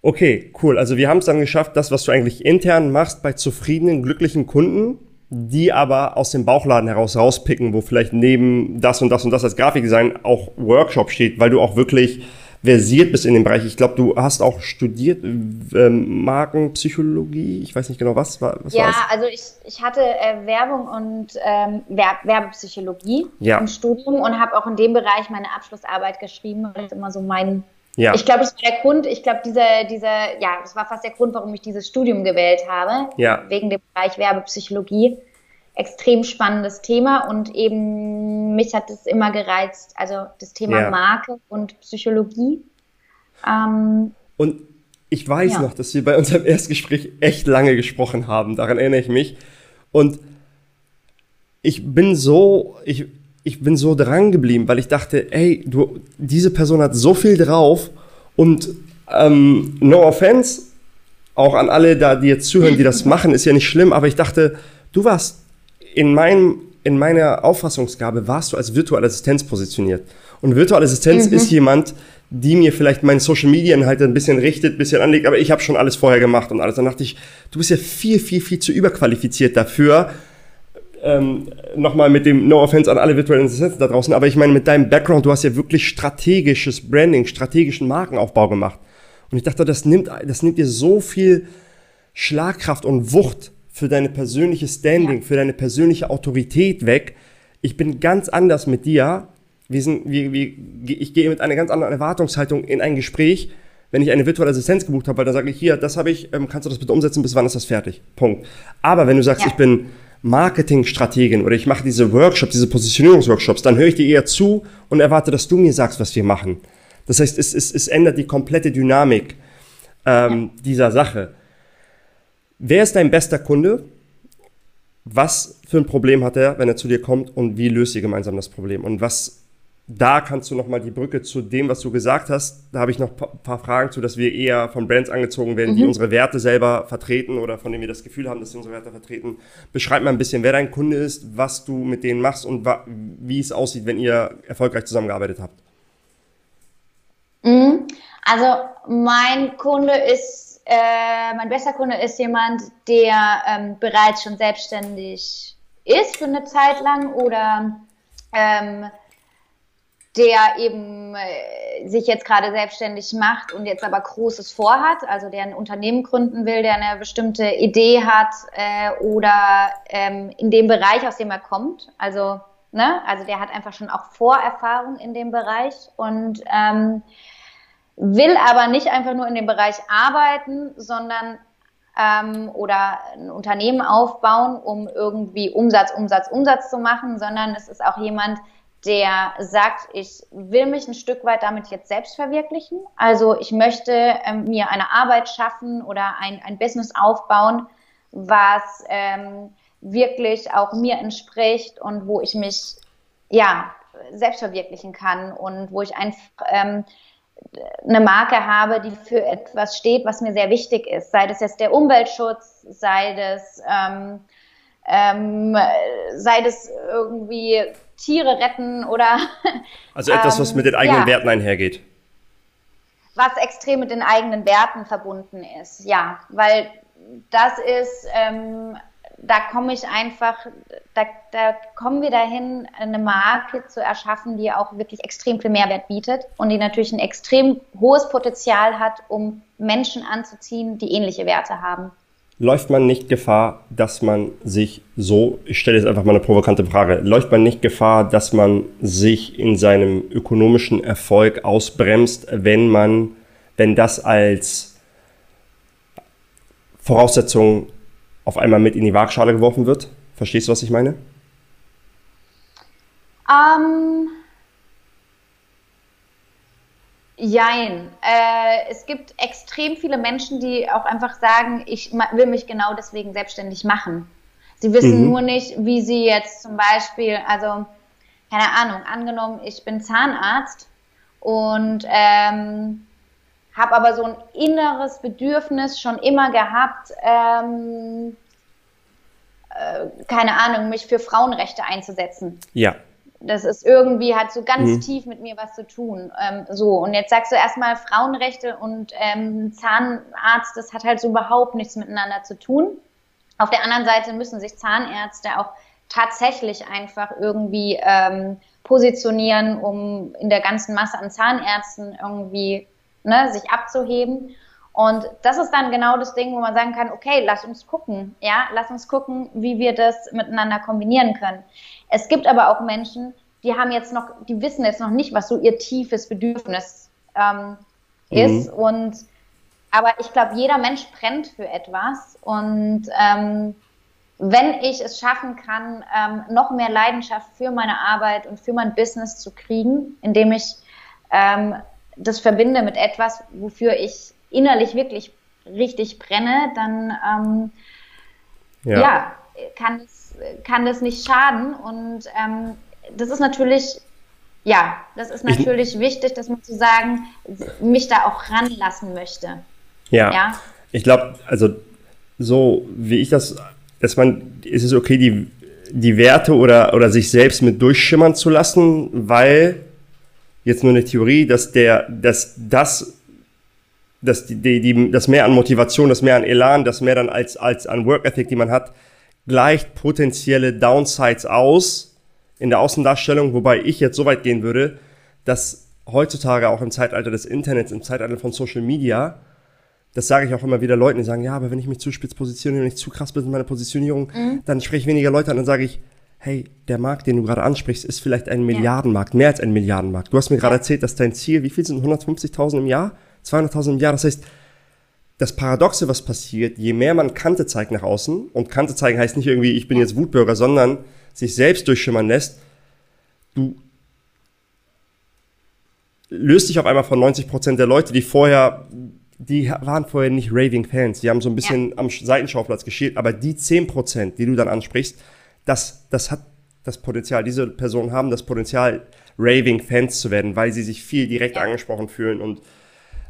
Okay, cool. Also wir haben es dann geschafft, das, was du eigentlich intern machst bei zufriedenen, glücklichen Kunden, die aber aus dem Bauchladen heraus rauspicken, wo vielleicht neben das und das und das als Grafikdesign auch Workshop steht, weil du auch wirklich versiert bist in dem Bereich. Ich glaube, du hast auch studiert ähm, Markenpsychologie. Ich weiß nicht genau was. was ja, war's? also ich, ich hatte äh, Werbung und ähm, Werb Werbepsychologie ja. im Studium und habe auch in dem Bereich meine Abschlussarbeit geschrieben. Das ist immer so mein. Ja. Ich glaube, das war der Grund. Ich glaube, dieser, dieser, ja, das war fast der Grund, warum ich dieses Studium gewählt habe. Ja. Wegen dem Bereich Werbepsychologie extrem spannendes Thema und eben mich hat es immer gereizt, also das Thema ja. Marke und Psychologie. Ähm, und ich weiß ja. noch, dass wir bei unserem Erstgespräch echt lange gesprochen haben, daran erinnere ich mich. Und ich bin so, ich, ich bin so dran geblieben, weil ich dachte, ey, du, diese Person hat so viel drauf und ähm, no offense, auch an alle da, die jetzt zuhören, die das machen, ist ja nicht schlimm, aber ich dachte, du warst in, meinem, in meiner Auffassungsgabe warst du als virtuelle Assistenz positioniert. Und virtuelle Assistenz mhm. ist jemand, die mir vielleicht meine Social Media Inhalte ein bisschen richtet, ein bisschen anlegt, aber ich habe schon alles vorher gemacht und alles. Dann dachte ich, du bist ja viel, viel, viel zu überqualifiziert dafür. Ähm, Nochmal mit dem No Offense an alle virtuellen Assistenzen da draußen, aber ich meine, mit deinem Background, du hast ja wirklich strategisches Branding, strategischen Markenaufbau gemacht. Und ich dachte, das nimmt, das nimmt dir so viel Schlagkraft und Wucht für deine persönliche Standing, für deine persönliche Autorität weg. Ich bin ganz anders mit dir. Wir sind, wir, wir, ich gehe mit einer ganz anderen Erwartungshaltung in ein Gespräch, wenn ich eine virtuelle Assistenz gebucht habe, weil dann sage ich, hier, das habe ich, ähm, kannst du das bitte umsetzen, bis wann ist das fertig? Punkt. Aber wenn du sagst, ja. ich bin Marketingstrategin oder ich mache diese Workshops, diese Positionierungsworkshops, dann höre ich dir eher zu und erwarte, dass du mir sagst, was wir machen. Das heißt, es, es, es ändert die komplette Dynamik ähm, dieser Sache. Wer ist dein bester Kunde? Was für ein Problem hat er, wenn er zu dir kommt und wie löst ihr gemeinsam das Problem? Und was, da kannst du nochmal die Brücke zu dem, was du gesagt hast. Da habe ich noch ein paar Fragen zu, dass wir eher von Brands angezogen werden, mhm. die unsere Werte selber vertreten oder von denen wir das Gefühl haben, dass sie unsere Werte vertreten. Beschreib mal ein bisschen, wer dein Kunde ist, was du mit denen machst und wie es aussieht, wenn ihr erfolgreich zusammengearbeitet habt. Mhm. Also mein Kunde ist äh, mein bester Kunde ist jemand, der ähm, bereits schon selbstständig ist für eine Zeit lang oder ähm, der eben äh, sich jetzt gerade selbstständig macht und jetzt aber Großes vorhat, also der ein Unternehmen gründen will, der eine bestimmte Idee hat äh, oder ähm, in dem Bereich, aus dem er kommt. Also, ne, also der hat einfach schon auch Vorerfahrung in dem Bereich und ähm, will aber nicht einfach nur in dem Bereich arbeiten, sondern ähm, oder ein Unternehmen aufbauen, um irgendwie Umsatz, Umsatz, Umsatz zu machen, sondern es ist auch jemand, der sagt, ich will mich ein Stück weit damit jetzt selbst verwirklichen. Also ich möchte ähm, mir eine Arbeit schaffen oder ein, ein Business aufbauen, was ähm, wirklich auch mir entspricht und wo ich mich ja selbst verwirklichen kann und wo ich einfach ähm, eine Marke habe, die für etwas steht, was mir sehr wichtig ist. Sei das jetzt der Umweltschutz, sei das, ähm, ähm, sei das irgendwie Tiere retten oder. Also etwas, was mit den eigenen ja, Werten einhergeht. Was extrem mit den eigenen Werten verbunden ist, ja. Weil das ist ähm, da komme ich einfach, da, da kommen wir dahin, eine Marke zu erschaffen, die auch wirklich extrem viel Mehrwert bietet und die natürlich ein extrem hohes Potenzial hat, um Menschen anzuziehen, die ähnliche Werte haben. Läuft man nicht Gefahr, dass man sich so, ich stelle jetzt einfach mal eine provokante Frage, läuft man nicht Gefahr, dass man sich in seinem ökonomischen Erfolg ausbremst, wenn man, wenn das als Voraussetzung auf einmal mit in die Waagschale geworfen wird? Verstehst du, was ich meine? Ähm. Jein. Äh, es gibt extrem viele Menschen, die auch einfach sagen, ich will mich genau deswegen selbstständig machen. Sie wissen mhm. nur nicht, wie sie jetzt zum Beispiel, also keine Ahnung, angenommen, ich bin Zahnarzt und ähm, habe aber so ein inneres Bedürfnis schon immer gehabt, ähm, äh, keine Ahnung, mich für Frauenrechte einzusetzen. Ja. Das ist irgendwie, hat so ganz mhm. tief mit mir was zu tun. Ähm, so, und jetzt sagst du erstmal Frauenrechte und ähm, Zahnarzt, das hat halt so überhaupt nichts miteinander zu tun. Auf der anderen Seite müssen sich Zahnärzte auch tatsächlich einfach irgendwie ähm, positionieren, um in der ganzen Masse an Zahnärzten irgendwie ne, sich abzuheben. Und das ist dann genau das Ding, wo man sagen kann, okay, lass uns gucken, ja, lass uns gucken, wie wir das miteinander kombinieren können. Es gibt aber auch Menschen, die haben jetzt noch, die wissen jetzt noch nicht, was so ihr tiefes Bedürfnis ähm, mhm. ist. Und aber ich glaube, jeder Mensch brennt für etwas und ähm, wenn ich es schaffen kann, ähm, noch mehr Leidenschaft für meine Arbeit und für mein Business zu kriegen, indem ich ähm, das verbinde mit etwas, wofür ich innerlich wirklich richtig brenne, dann ähm, ja. ja, kann, kann das nicht schaden. Und ähm, das ist natürlich, ja, das ist natürlich ich, wichtig, dass man zu sagen, mich da auch ranlassen möchte. Ja. ja? Ich glaube, also so wie ich das dass man, ist es okay, die, die Werte oder, oder sich selbst mit durchschimmern zu lassen, weil jetzt nur eine Theorie, dass der, dass das, dass die, die, die, das mehr an Motivation, das mehr an Elan, das mehr dann als, als an Work Ethic, die man hat, gleicht potenzielle Downsides aus in der Außendarstellung, wobei ich jetzt so weit gehen würde, dass heutzutage auch im Zeitalter des Internets, im Zeitalter von Social Media, das sage ich auch immer wieder Leuten, die sagen, ja, aber wenn ich mich zu spitz positioniere, wenn ich zu krass bin in meiner Positionierung, mhm. dann spreche ich weniger Leute an. Dann sage ich, hey, der Markt, den du gerade ansprichst, ist vielleicht ein Milliardenmarkt, mehr als ein Milliardenmarkt. Du hast mir gerade erzählt, dass dein Ziel, wie viel sind 150.000 im Jahr? 200.000 im Jahr? Das heißt, das Paradoxe, was passiert, je mehr man Kante zeigt nach außen, und Kante zeigen heißt nicht irgendwie, ich bin jetzt Wutbürger, sondern sich selbst durchschimmern lässt, du löst dich auf einmal von 90% der Leute, die vorher die waren vorher nicht Raving-Fans. Die haben so ein bisschen ja. am Seitenschauplatz geschielt. Aber die 10%, die du dann ansprichst, das, das hat das Potenzial. Diese Personen haben das Potenzial, Raving-Fans zu werden, weil sie sich viel direkt angesprochen fühlen. Und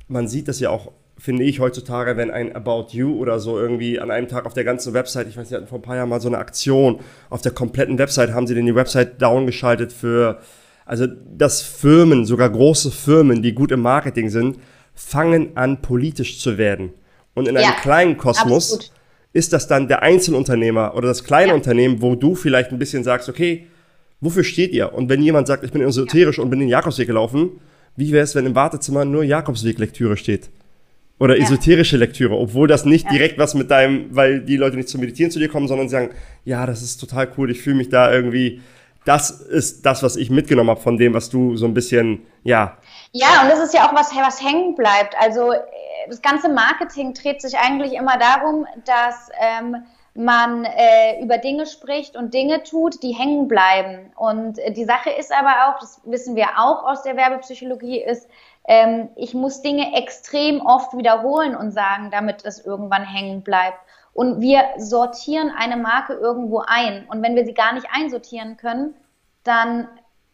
man sieht das ja auch, finde ich, heutzutage, wenn ein About You oder so irgendwie an einem Tag auf der ganzen Website, ich weiß, sie hatten vor ein paar Jahren mal so eine Aktion, auf der kompletten Website haben sie denn die Website down geschaltet für, also dass Firmen, sogar große Firmen, die gut im Marketing sind, fangen an, politisch zu werden. Und in einem ja, kleinen Kosmos absolut. Ist das dann der Einzelunternehmer oder das kleine ja. Unternehmen, wo du vielleicht ein bisschen sagst, okay, wofür steht ihr? Und wenn jemand sagt, ich bin esoterisch ja. und bin den Jakobsweg gelaufen, wie wäre es, wenn im Wartezimmer nur Jakobsweg-Lektüre steht? Oder esoterische Lektüre, obwohl das nicht direkt was mit deinem, weil die Leute nicht zum Meditieren zu dir kommen, sondern sagen, ja, das ist total cool, ich fühle mich da irgendwie, das ist das, was ich mitgenommen habe von dem, was du so ein bisschen, ja, ja, und das ist ja auch was, was hängen bleibt. Also das ganze Marketing dreht sich eigentlich immer darum, dass ähm, man äh, über Dinge spricht und Dinge tut, die hängen bleiben. Und äh, die Sache ist aber auch, das wissen wir auch aus der Werbepsychologie, ist, ähm, ich muss Dinge extrem oft wiederholen und sagen, damit es irgendwann hängen bleibt. Und wir sortieren eine Marke irgendwo ein. Und wenn wir sie gar nicht einsortieren können, dann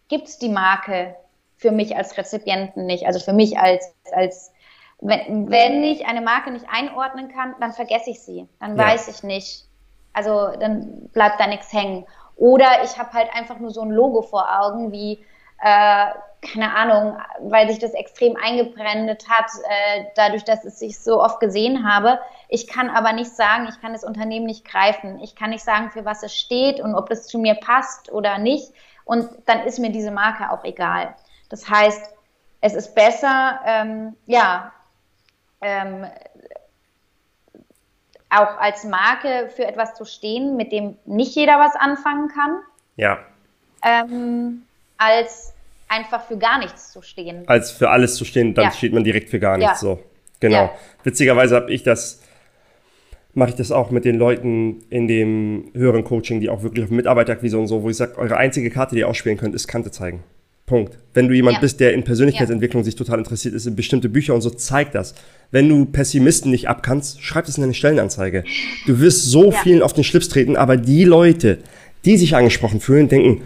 gibt es die Marke für mich als Rezipienten nicht. Also für mich als, als wenn, wenn ich eine Marke nicht einordnen kann, dann vergesse ich sie. Dann ja. weiß ich nicht. Also dann bleibt da nichts hängen. Oder ich habe halt einfach nur so ein Logo vor Augen, wie, äh, keine Ahnung, weil sich das extrem eingebrandet hat, äh, dadurch, dass es sich so oft gesehen habe. Ich kann aber nicht sagen, ich kann das Unternehmen nicht greifen. Ich kann nicht sagen, für was es steht und ob das zu mir passt oder nicht. Und dann ist mir diese Marke auch egal. Das heißt, es ist besser, ähm, ja, ähm, auch als Marke für etwas zu stehen, mit dem nicht jeder was anfangen kann. Ja. Ähm, als einfach für gar nichts zu stehen. Als für alles zu stehen, dann ja. steht man direkt für gar nichts. Ja. So, genau. Ja. Witzigerweise habe ich das, mache ich das auch mit den Leuten in dem höheren Coaching, die auch wirklich auf Mitarbeiterakquise und so, wo ich sage, eure einzige Karte, die ihr ausspielen könnt, ist Kante zeigen. Punkt. Wenn du jemand ja. bist, der in Persönlichkeitsentwicklung sich total interessiert ist, in bestimmte Bücher und so, zeig das. Wenn du Pessimisten nicht abkannst, schreib das in eine Stellenanzeige. Du wirst so ja. vielen auf den Schlips treten, aber die Leute, die sich angesprochen fühlen, denken,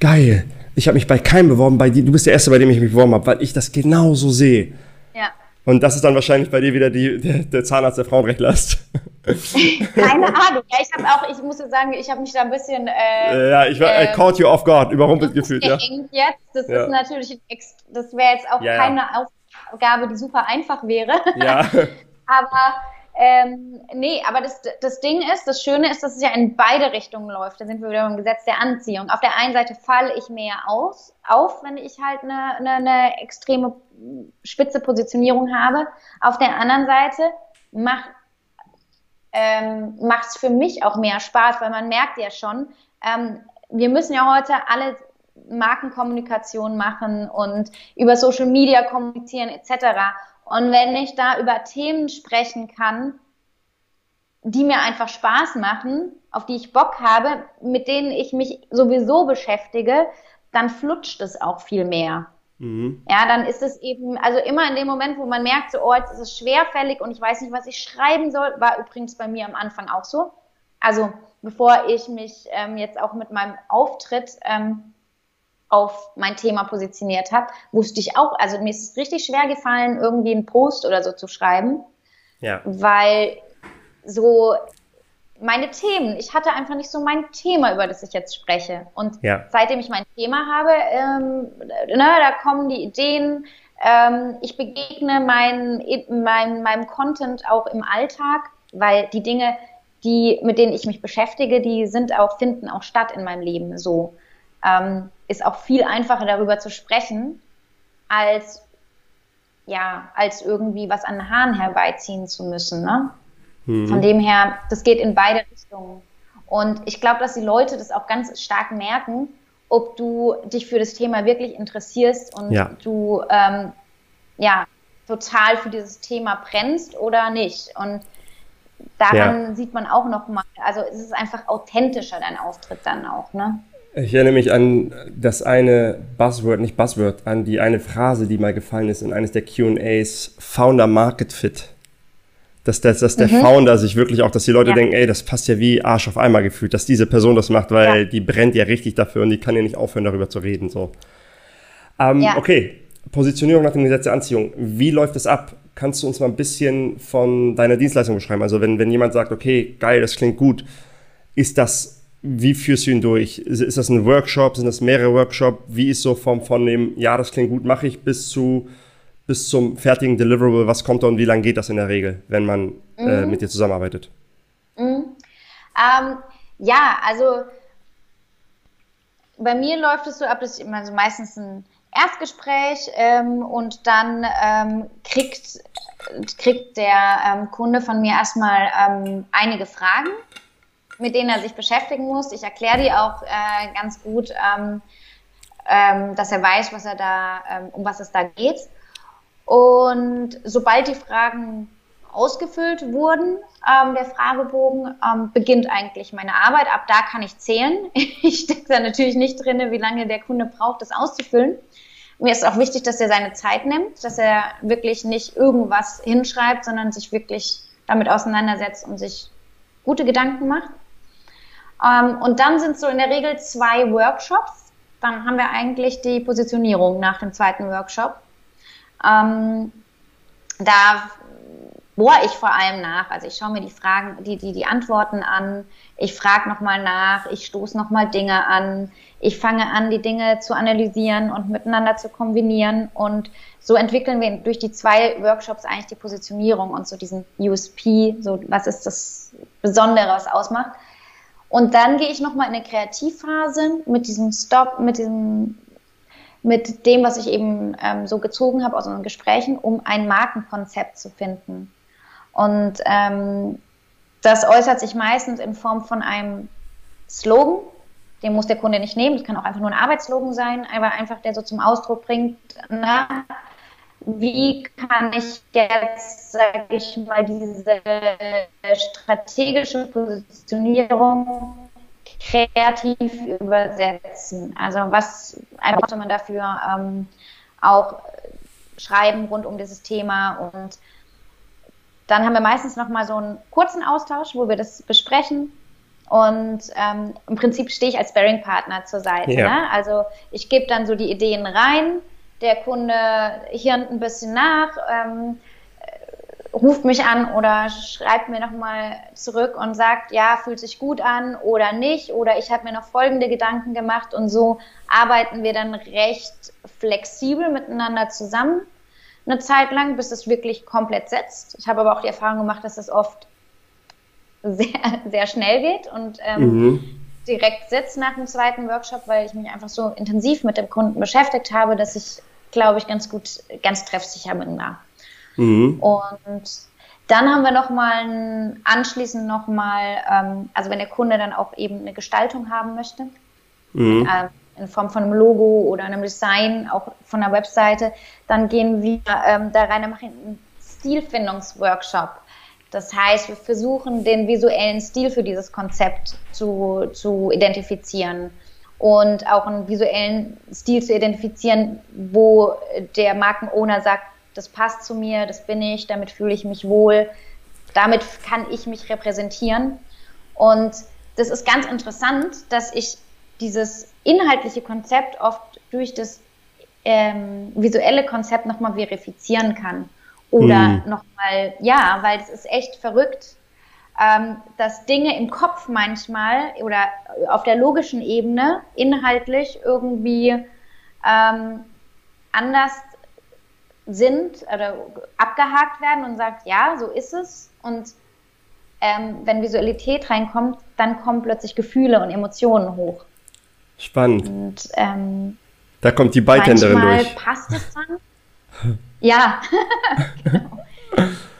geil, ich habe mich bei keinem beworben, bei dir, du bist der Erste, bei dem ich mich beworben habe, weil ich das genauso sehe. Ja. Und das ist dann wahrscheinlich bei dir wieder die, der, der Zahnarzt der Frauenrechtler ist. Keine Ahnung. Ja, ich habe auch, ich muss sagen, ich habe mich da ein bisschen. Äh, ja, ich war, äh, caught you off guard, überrumpelt gefühlt. Ja. Jetzt, das ja. ist natürlich, das wäre jetzt auch ja, keine Aufgabe, die super einfach wäre. Ja. Aber ähm, nee, aber das, das Ding ist, das Schöne ist, dass es ja in beide Richtungen läuft. Da sind wir wieder beim Gesetz der Anziehung. Auf der einen Seite falle ich mehr aus, auf, wenn ich halt eine, eine, eine extreme spitze Positionierung habe. Auf der anderen Seite macht ähm, es für mich auch mehr Spaß, weil man merkt ja schon, ähm, wir müssen ja heute alle Markenkommunikation machen und über Social Media kommunizieren etc. Und wenn ich da über Themen sprechen kann, die mir einfach Spaß machen, auf die ich Bock habe, mit denen ich mich sowieso beschäftige, dann flutscht es auch viel mehr. Mhm. Ja, dann ist es eben, also immer in dem Moment, wo man merkt, so, oh, jetzt ist es schwerfällig und ich weiß nicht, was ich schreiben soll, war übrigens bei mir am Anfang auch so. Also bevor ich mich ähm, jetzt auch mit meinem Auftritt ähm, auf mein Thema positioniert habe, wusste ich auch, also mir ist es richtig schwer gefallen, irgendwie einen Post oder so zu schreiben. Ja. Weil so meine Themen, ich hatte einfach nicht so mein Thema, über das ich jetzt spreche. Und ja. seitdem ich mein Thema habe, ähm, ne, da kommen die Ideen, ähm, ich begegne mein, mein, meinem Content auch im Alltag, weil die Dinge, die, mit denen ich mich beschäftige, die sind auch, finden auch statt in meinem Leben so ähm, ist auch viel einfacher darüber zu sprechen, als ja, als irgendwie was an den Haaren herbeiziehen zu müssen. Ne? Mhm. Von dem her, das geht in beide Richtungen. Und ich glaube, dass die Leute das auch ganz stark merken, ob du dich für das Thema wirklich interessierst und ja. du ähm, ja total für dieses Thema brennst oder nicht. Und daran ja. sieht man auch noch mal, also es ist einfach authentischer dein Auftritt dann auch, ne? Ich erinnere mich an das eine Buzzword, nicht Buzzword, an die eine Phrase, die mal gefallen ist in eines der QAs, Founder Market Fit. Dass, dass, dass der mhm. Founder sich wirklich auch, dass die Leute ja. denken, ey, das passt ja wie Arsch auf einmal gefühlt, dass diese Person das macht, weil ja. die brennt ja richtig dafür und die kann ja nicht aufhören, darüber zu reden. So. Ähm, ja. Okay, Positionierung nach dem Gesetz der Anziehung. Wie läuft das ab? Kannst du uns mal ein bisschen von deiner Dienstleistung beschreiben? Also wenn, wenn jemand sagt, okay, geil, das klingt gut, ist das wie führst du ihn durch? Ist das ein Workshop? Sind das mehrere Workshops? Wie ist so vom, von dem, ja, das klingt gut, mache ich, bis zu bis zum fertigen Deliverable? Was kommt da und wie lange geht das in der Regel, wenn man äh, mhm. äh, mit dir zusammenarbeitet? Mhm. Ähm, ja, also bei mir läuft es so ab, dass ich also meistens ein Erstgespräch ähm, und dann ähm, kriegt, kriegt der ähm, Kunde von mir erstmal ähm, einige Fragen mit denen er sich beschäftigen muss. Ich erkläre die auch äh, ganz gut, ähm, ähm, dass er weiß, was er da, ähm, um was es da geht. Und sobald die Fragen ausgefüllt wurden, ähm, der Fragebogen, ähm, beginnt eigentlich meine Arbeit. Ab da kann ich zählen. Ich stecke da natürlich nicht drin, wie lange der Kunde braucht, das auszufüllen. Mir ist auch wichtig, dass er seine Zeit nimmt, dass er wirklich nicht irgendwas hinschreibt, sondern sich wirklich damit auseinandersetzt und sich gute Gedanken macht. Ähm, und dann sind so in der Regel zwei Workshops. Dann haben wir eigentlich die Positionierung nach dem zweiten Workshop. Ähm, da bohre ich vor allem nach. Also ich schaue mir die Fragen, die, die, die Antworten an. Ich frage nochmal nach. Ich stoße nochmal Dinge an. Ich fange an, die Dinge zu analysieren und miteinander zu kombinieren. Und so entwickeln wir durch die zwei Workshops eigentlich die Positionierung und so diesen USP, so was ist das Besondere, was ausmacht. Und dann gehe ich nochmal in eine Kreativphase mit diesem Stop, mit diesem, mit dem, was ich eben ähm, so gezogen habe aus unseren Gesprächen, um ein Markenkonzept zu finden. Und ähm, das äußert sich meistens in Form von einem Slogan, den muss der Kunde nicht nehmen, das kann auch einfach nur ein Arbeitsslogan sein, aber einfach der so zum Ausdruck bringt, na, wie kann ich jetzt, sage ich mal, diese strategische Positionierung kreativ übersetzen? Also was sollte man dafür ähm, auch schreiben rund um dieses Thema und dann haben wir meistens noch mal so einen kurzen Austausch, wo wir das besprechen. Und ähm, im Prinzip stehe ich als Sparing-Partner zur Seite. Ja. Ne? Also ich gebe dann so die Ideen rein, der Kunde hirnt ein bisschen nach, ähm, ruft mich an oder schreibt mir nochmal zurück und sagt, ja, fühlt sich gut an oder nicht oder ich habe mir noch folgende Gedanken gemacht und so arbeiten wir dann recht flexibel miteinander zusammen eine Zeit lang, bis es wirklich komplett setzt. Ich habe aber auch die Erfahrung gemacht, dass es oft sehr, sehr schnell geht und ähm, mhm. direkt sitzt nach dem zweiten Workshop, weil ich mich einfach so intensiv mit dem Kunden beschäftigt habe, dass ich, glaube ich, ganz gut, ganz treffsicher bin da. Mhm. Und dann haben wir nochmal anschließend nochmal, ähm, also wenn der Kunde dann auch eben eine Gestaltung haben möchte, mhm. ähm, in Form von einem Logo oder einem Design, auch von der Webseite, dann gehen wir ähm, da rein und machen einen Stilfindungsworkshop. Das heißt, wir versuchen den visuellen Stil für dieses Konzept zu, zu identifizieren und auch einen visuellen Stil zu identifizieren, wo der Markenowner sagt, das passt zu mir, das bin ich, damit fühle ich mich wohl, damit kann ich mich repräsentieren. Und das ist ganz interessant, dass ich dieses inhaltliche Konzept oft durch das ähm, visuelle Konzept nochmal verifizieren kann. Oder mhm. nochmal, ja, weil es ist echt verrückt, ähm, dass Dinge im Kopf manchmal oder auf der logischen Ebene inhaltlich irgendwie ähm, anders sind oder abgehakt werden und sagt, ja, so ist es. Und ähm, wenn Visualität reinkommt, dann kommen plötzlich Gefühle und Emotionen hoch. Spannend. Und, ähm, da kommt die Beitänderin durch. passt es dann. ja, genau.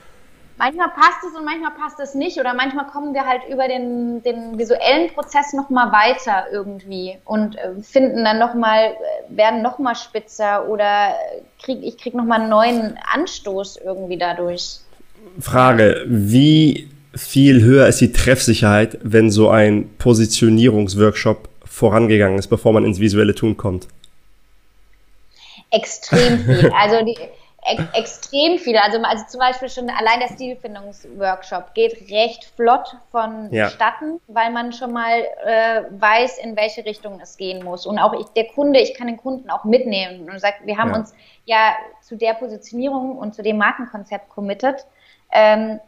Manchmal passt es und manchmal passt es nicht oder manchmal kommen wir halt über den, den visuellen Prozess nochmal weiter irgendwie und äh, finden dann nochmal, äh, werden nochmal spitzer oder krieg, ich krieg nochmal einen neuen Anstoß irgendwie dadurch. Frage, wie viel höher ist die Treffsicherheit, wenn so ein Positionierungsworkshop vorangegangen ist, bevor man ins visuelle Tun kommt? Extrem viel. Also die, ex extrem viel. Also, also zum Beispiel schon allein der Stilfindungsworkshop geht recht flott vonstatten, ja. weil man schon mal äh, weiß, in welche Richtung es gehen muss. Und auch ich, der Kunde, ich kann den Kunden auch mitnehmen und sagt, wir haben ja. uns ja zu der Positionierung und zu dem Markenkonzept committed. Ähm,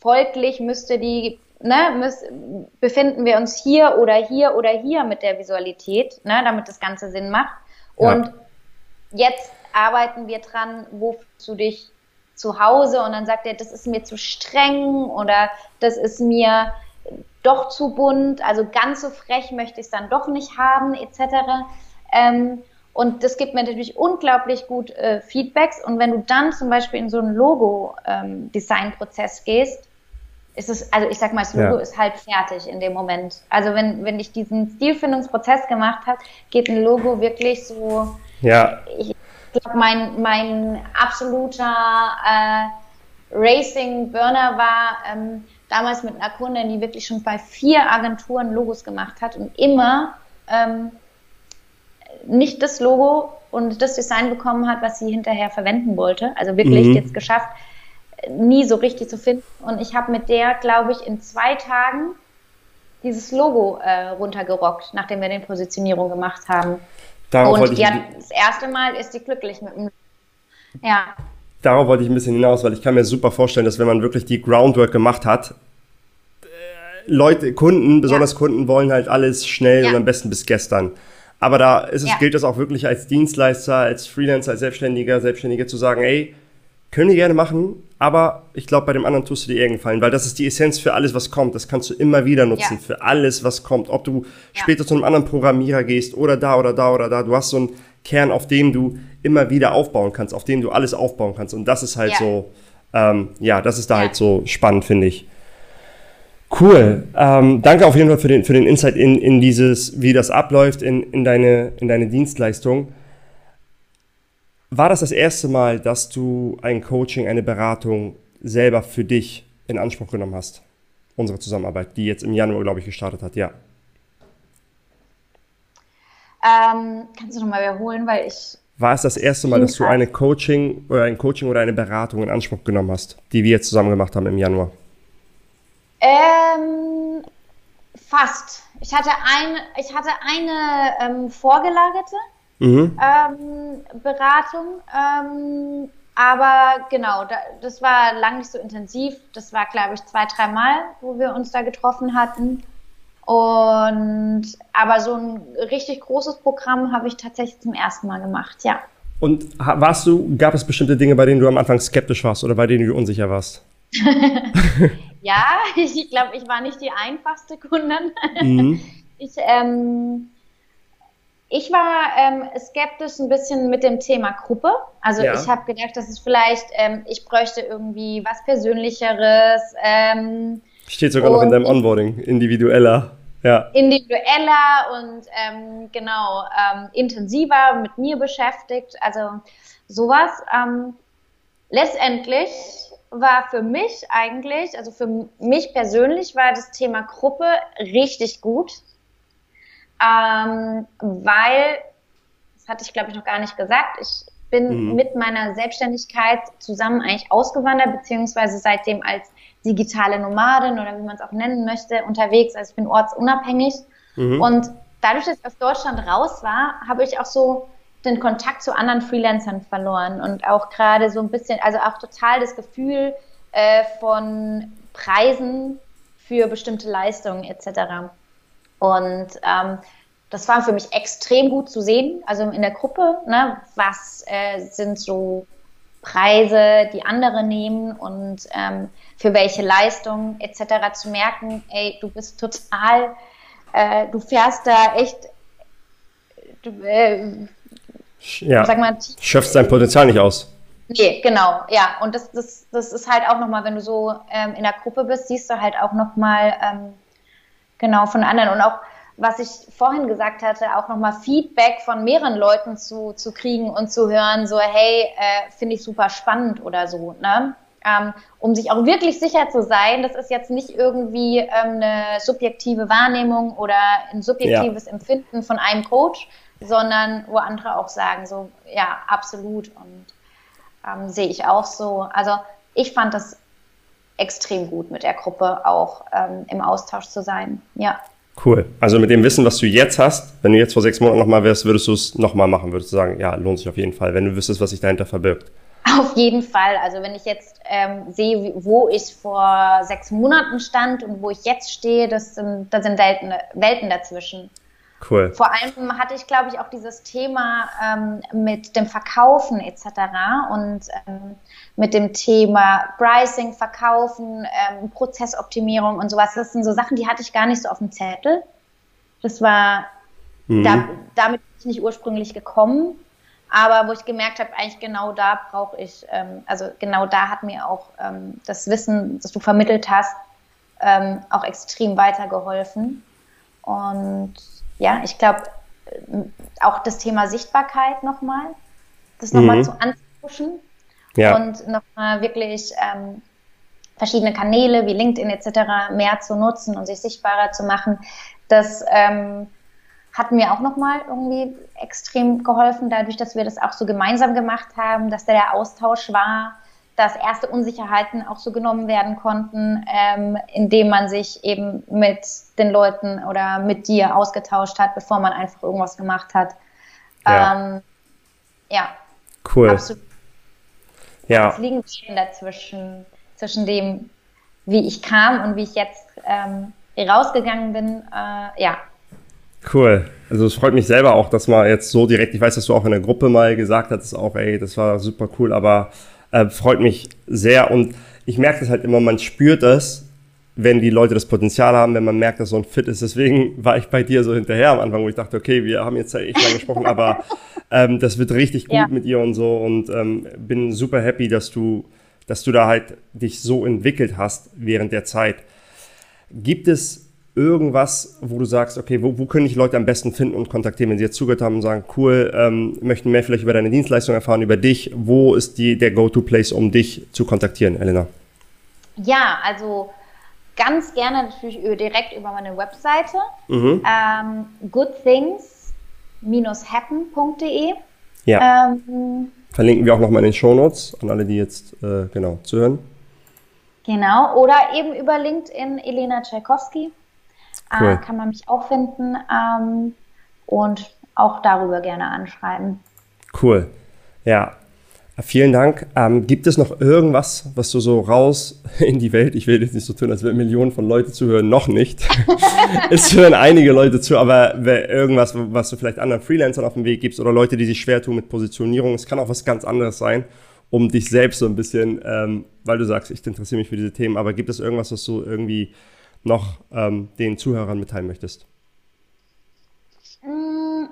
folglich müsste die ne, müssen, befinden wir uns hier oder hier oder hier mit der Visualität, ne, damit das Ganze Sinn macht. Und ja. jetzt arbeiten wir dran, wo du dich zu Hause und dann sagt er, das ist mir zu streng oder das ist mir doch zu bunt, also ganz so frech möchte ich es dann doch nicht haben, etc. Ähm, und das gibt mir natürlich unglaublich gut äh, Feedbacks. Und wenn du dann zum Beispiel in so einen Logo-Design-Prozess ähm, gehst, ist es, also ich sag mal, das Logo ja. ist halb fertig in dem Moment. Also wenn, wenn ich diesen Stilfindungsprozess gemacht habe, geht ein Logo wirklich so. Ja. Ich glaube, mein, mein absoluter äh, Racing-Burner war ähm, damals mit einer Kundin, die wirklich schon bei vier Agenturen Logos gemacht hat und immer ähm, nicht das Logo und das Design bekommen hat, was sie hinterher verwenden wollte. Also wirklich mhm. jetzt geschafft, nie so richtig zu finden. Und ich habe mit der, glaube ich, in zwei Tagen dieses Logo äh, runtergerockt, nachdem wir den Positionierung gemacht haben. Darauf und ja, das erste Mal ist die glücklich mit dem. Ja. Darauf wollte ich ein bisschen hinaus, weil ich kann mir super vorstellen, dass wenn man wirklich die Groundwork gemacht hat, äh, Leute, Kunden, besonders ja. Kunden wollen halt alles schnell ja. und am besten bis gestern. Aber da ist es, ja. gilt es auch wirklich als Dienstleister, als Freelancer, als Selbstständiger, Selbstständige zu sagen, ey, können die gerne machen, aber ich glaube, bei dem anderen tust du dir irgendeinen Gefallen, weil das ist die Essenz für alles, was kommt. Das kannst du immer wieder nutzen, ja. für alles, was kommt. Ob du ja. später zu einem anderen Programmierer gehst oder da oder da oder da. Du hast so einen Kern, auf dem du immer wieder aufbauen kannst, auf dem du alles aufbauen kannst. Und das ist halt ja. so, ähm, ja, das ist da halt so spannend, finde ich. Cool. Ähm, danke auf jeden Fall für den, für den Insight in, in dieses, wie das abläuft, in, in, deine, in deine Dienstleistung. War das das erste Mal, dass du ein Coaching, eine Beratung selber für dich in Anspruch genommen hast? Unsere Zusammenarbeit, die jetzt im Januar, glaube ich, gestartet hat, ja. Ähm, kannst du nochmal wiederholen, weil ich. War es das erste Mal, dass du eine Coaching oder ein Coaching oder eine Beratung in Anspruch genommen hast, die wir jetzt zusammen gemacht haben im Januar? Ähm, fast. Ich hatte eine, ich hatte eine ähm, vorgelagerte mhm. ähm, Beratung. Ähm, Aber genau, da, das war lang nicht so intensiv. Das war, glaube ich, zwei, dreimal, wo wir uns da getroffen hatten. Und aber so ein richtig großes Programm habe ich tatsächlich zum ersten Mal gemacht, ja. Und warst du, gab es bestimmte Dinge, bei denen du am Anfang skeptisch warst oder bei denen du unsicher warst? ja, ich glaube, ich war nicht die einfachste Kundin. Mhm. Ich, ähm, ich war ähm, skeptisch ein bisschen mit dem Thema Gruppe. Also ja. ich habe gedacht, dass es vielleicht, ähm, ich bräuchte irgendwie was Persönlicheres. Ähm, Steht sogar noch in deinem Onboarding, individueller. Ja. Individueller und ähm, genau ähm, intensiver mit mir beschäftigt. Also sowas. Ähm, letztendlich war für mich eigentlich, also für mich persönlich war das Thema Gruppe richtig gut ähm, weil, das hatte ich glaube ich noch gar nicht gesagt, ich bin mhm. mit meiner Selbstständigkeit zusammen eigentlich ausgewandert, beziehungsweise seitdem als digitale Nomadin oder wie man es auch nennen möchte, unterwegs. Also ich bin ortsunabhängig. Mhm. Und dadurch, dass ich aus Deutschland raus war, habe ich auch so den Kontakt zu anderen Freelancern verloren und auch gerade so ein bisschen, also auch total das Gefühl äh, von Preisen für bestimmte Leistungen etc. Und ähm, das war für mich extrem gut zu sehen, also in der Gruppe, ne, was äh, sind so Preise, die andere nehmen und ähm, für welche Leistung etc. zu merken, ey, du bist total, äh, du fährst da echt, du, äh, ja, sag mal, schöpfst dein Potenzial nicht aus. Nee, genau, ja. Und das, das, das ist halt auch nochmal, wenn du so ähm, in der Gruppe bist, siehst du halt auch nochmal ähm, genau von anderen und auch was ich vorhin gesagt hatte, auch nochmal Feedback von mehreren Leuten zu, zu kriegen und zu hören, so, hey, äh, finde ich super spannend oder so, ne? Ähm, um sich auch wirklich sicher zu sein, das ist jetzt nicht irgendwie ähm, eine subjektive Wahrnehmung oder ein subjektives ja. Empfinden von einem Coach, sondern wo andere auch sagen, so, ja, absolut und ähm, sehe ich auch so. Also ich fand das extrem gut mit der Gruppe auch ähm, im Austausch zu sein, ja. Cool. Also mit dem Wissen, was du jetzt hast, wenn du jetzt vor sechs Monaten nochmal wärst, würdest du es nochmal machen? Würdest du sagen, ja, lohnt sich auf jeden Fall, wenn du wüsstest, was sich dahinter verbirgt? Auf jeden Fall. Also wenn ich jetzt ähm, sehe, wo ich vor sechs Monaten stand und wo ich jetzt stehe, das sind, da sind Welten, Welten dazwischen. Cool. Vor allem hatte ich, glaube ich, auch dieses Thema ähm, mit dem Verkaufen etc. und ähm, mit dem Thema Pricing, Verkaufen, ähm, Prozessoptimierung und sowas. Das sind so Sachen, die hatte ich gar nicht so auf dem Zettel. Das war, mhm. da, damit bin ich nicht ursprünglich gekommen, aber wo ich gemerkt habe, eigentlich genau da brauche ich, ähm, also genau da hat mir auch ähm, das Wissen, das du vermittelt hast, ähm, auch extrem weitergeholfen. Und ja, ich glaube, äh, auch das Thema Sichtbarkeit nochmal, das nochmal mhm. zu anzupuschen ja. und nochmal wirklich ähm, verschiedene Kanäle wie LinkedIn etc. mehr zu nutzen und sich sichtbarer zu machen, das ähm, hat mir auch nochmal irgendwie extrem geholfen, dadurch, dass wir das auch so gemeinsam gemacht haben, dass da der Austausch war, dass erste Unsicherheiten auch so genommen werden konnten, ähm, indem man sich eben mit den Leuten oder mit dir ausgetauscht hat, bevor man einfach irgendwas gemacht hat. Ja, ähm, ja cool. Absolut. Ja. Es liegen dazwischen, zwischen dem, wie ich kam und wie ich jetzt ähm, rausgegangen bin. Äh, ja. Cool. Also es freut mich selber auch, dass man jetzt so direkt, ich weiß, dass du auch in der Gruppe mal gesagt hast, auch, ey, das war super cool, aber äh, freut mich sehr und ich merke das halt immer, man spürt das, wenn die Leute das Potenzial haben, wenn man merkt, dass so ein Fit ist. Deswegen war ich bei dir so hinterher am Anfang, wo ich dachte, okay, wir haben jetzt echt lange gesprochen, aber ähm, das wird richtig gut ja. mit ihr und so und ähm, bin super happy, dass du, dass du da halt dich so entwickelt hast während der Zeit. Gibt es irgendwas, wo du sagst, okay, wo, wo können ich Leute am besten finden und kontaktieren, wenn sie jetzt zugehört haben und sagen, cool, ähm, möchten mehr vielleicht über deine Dienstleistung erfahren, über dich. Wo ist die, der Go-To-Place, um dich zu kontaktieren, Elena? Ja, also ganz gerne natürlich direkt über meine Webseite mhm. ähm, goodthings-happen.de. Ja. Ähm, Verlinken wir auch nochmal in den Show Notes an alle, die jetzt äh, genau zuhören. Genau, oder eben über LinkedIn Elena Tchaikovsky. Äh, cool. kann man mich auch finden ähm, und auch darüber gerne anschreiben. Cool. Ja. Vielen Dank. Ähm, gibt es noch irgendwas, was du so raus in die Welt, ich will jetzt nicht so tun, als wenn Millionen von Leuten zuhören, noch nicht. es hören einige Leute zu, aber irgendwas, was du vielleicht anderen Freelancern auf dem Weg gibst oder Leute, die sich schwer tun mit Positionierung, es kann auch was ganz anderes sein, um dich selbst so ein bisschen, ähm, weil du sagst, ich interessiere mich für diese Themen, aber gibt es irgendwas, was du irgendwie noch ähm, den Zuhörern mitteilen möchtest? Mm,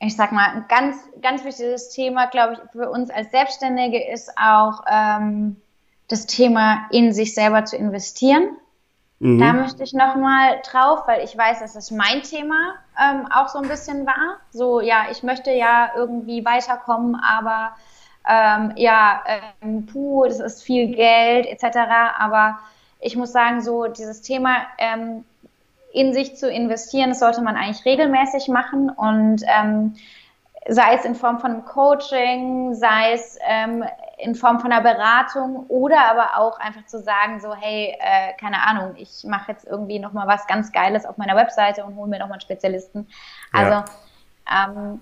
ich sag mal, ein ganz, ganz wichtiges Thema, glaube ich, für uns als Selbstständige ist auch ähm, das Thema in sich selber zu investieren. Mhm. Da möchte ich nochmal drauf, weil ich weiß, dass das mein Thema ähm, auch so ein bisschen war. So, ja, ich möchte ja irgendwie weiterkommen, aber ähm, ja, ähm, puh, das ist viel Geld etc. Aber ich muss sagen, so dieses Thema ähm, in sich zu investieren, das sollte man eigentlich regelmäßig machen und ähm, sei es in Form von einem Coaching, sei es ähm, in Form von einer Beratung oder aber auch einfach zu sagen, so hey, äh, keine Ahnung, ich mache jetzt irgendwie nochmal was ganz Geiles auf meiner Webseite und hole mir nochmal einen Spezialisten. Also ja. ähm,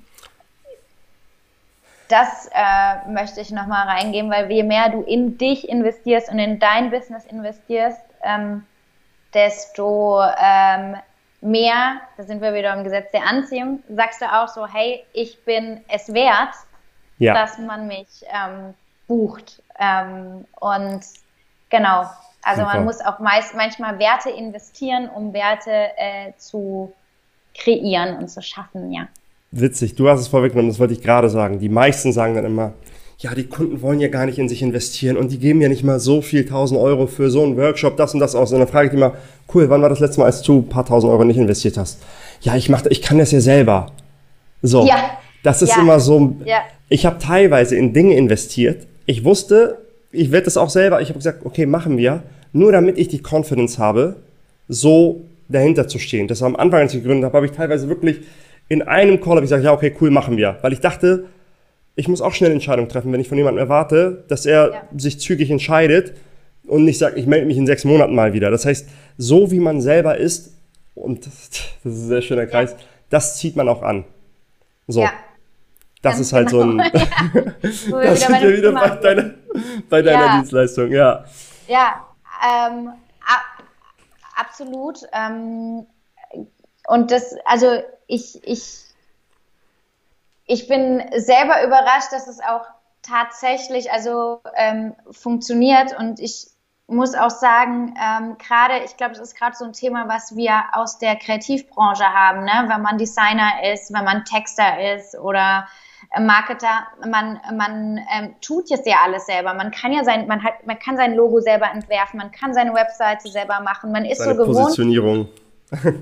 das äh, möchte ich nochmal reingeben, weil je mehr du in dich investierst und in dein Business investierst, ähm, desto ähm, mehr, da sind wir wieder im Gesetz der Anziehung, sagst du auch so, hey, ich bin es wert, ja. dass man mich ähm, bucht. Ähm, und genau, also Super. man muss auch meist, manchmal Werte investieren, um Werte äh, zu kreieren und zu schaffen, ja. Witzig, du hast es vorweggenommen, das wollte ich gerade sagen. Die meisten sagen dann immer, ja, die Kunden wollen ja gar nicht in sich investieren und die geben ja nicht mal so viel tausend Euro für so einen Workshop, das und das aus. Und dann frage ich die mal, cool, wann war das letzte Mal, als du ein paar tausend Euro nicht investiert hast? Ja, ich mach, ich kann das ja selber. So. Ja. Das ist ja. immer so. Ja. Ich habe teilweise in Dinge investiert. Ich wusste, ich werde das auch selber. Ich habe gesagt, okay, machen wir. Nur damit ich die Confidence habe, so dahinter zu stehen. Das war am Anfang, als ich gegründet habe, habe ich teilweise wirklich in einem Call habe ich gesagt, ja, okay, cool, machen wir. Weil ich dachte, ich muss auch schnell Entscheidungen treffen, wenn ich von jemandem erwarte, dass er ja. sich zügig entscheidet und nicht sagt, ich melde mich in sechs Monaten mal wieder. Das heißt, so wie man selber ist, und das ist ein sehr schöner Kreis, ja. das zieht man auch an. So. Ja. Das Ganz ist halt genau. so ein. Ja. das sind wir wieder bei deiner, bei deiner Dienstleistung, ja. Ja, ähm, absolut. Ähm, und das, also ich, ich, ich bin selber überrascht, dass es auch tatsächlich also ähm, funktioniert und ich muss auch sagen, ähm, gerade, ich glaube, das ist gerade so ein Thema, was wir aus der Kreativbranche haben, ne? wenn man Designer ist, wenn man Texter ist oder äh, Marketer, man, man ähm, tut jetzt ja alles selber. Man kann ja sein, man hat, man kann sein Logo selber entwerfen, man kann seine Webseite selber machen, man ist Seine so gewohnt. Positionierung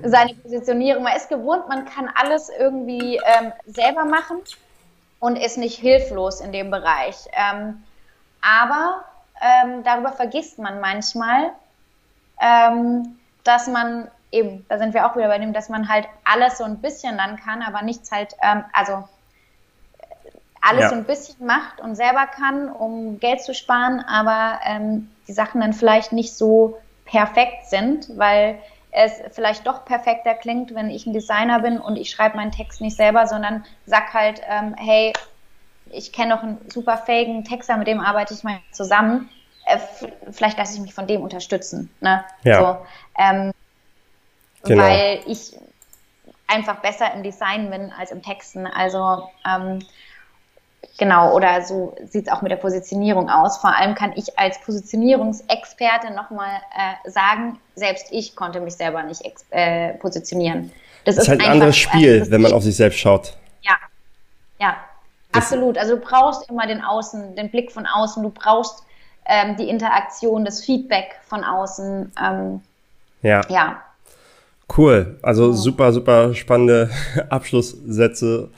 seine Positionierung. Man ist gewohnt, man kann alles irgendwie ähm, selber machen und ist nicht hilflos in dem Bereich. Ähm, aber ähm, darüber vergisst man manchmal, ähm, dass man eben, da sind wir auch wieder bei dem, dass man halt alles so ein bisschen dann kann, aber nichts halt, ähm, also alles ja. so ein bisschen macht und selber kann, um Geld zu sparen, aber ähm, die Sachen dann vielleicht nicht so perfekt sind, weil es vielleicht doch perfekter klingt, wenn ich ein Designer bin und ich schreibe meinen Text nicht selber, sondern sag halt, ähm, hey, ich kenne noch einen super fähigen Texter, mit dem arbeite ich mal zusammen. Äh, vielleicht lasse ich mich von dem unterstützen. Ne? Ja. So, ähm, genau. Weil ich einfach besser im Design bin als im Texten. Also ähm, Genau, oder so sieht es auch mit der Positionierung aus. Vor allem kann ich als Positionierungsexperte nochmal äh, sagen, selbst ich konnte mich selber nicht äh, positionieren. Das, das ist halt ein anderes Spiel, wenn man auf sich selbst schaut. Ja, ja, das absolut. Also du brauchst immer den Außen, den Blick von außen, du brauchst ähm, die Interaktion, das Feedback von außen. Ähm, ja. ja. Cool, also super, super spannende Abschlusssätze.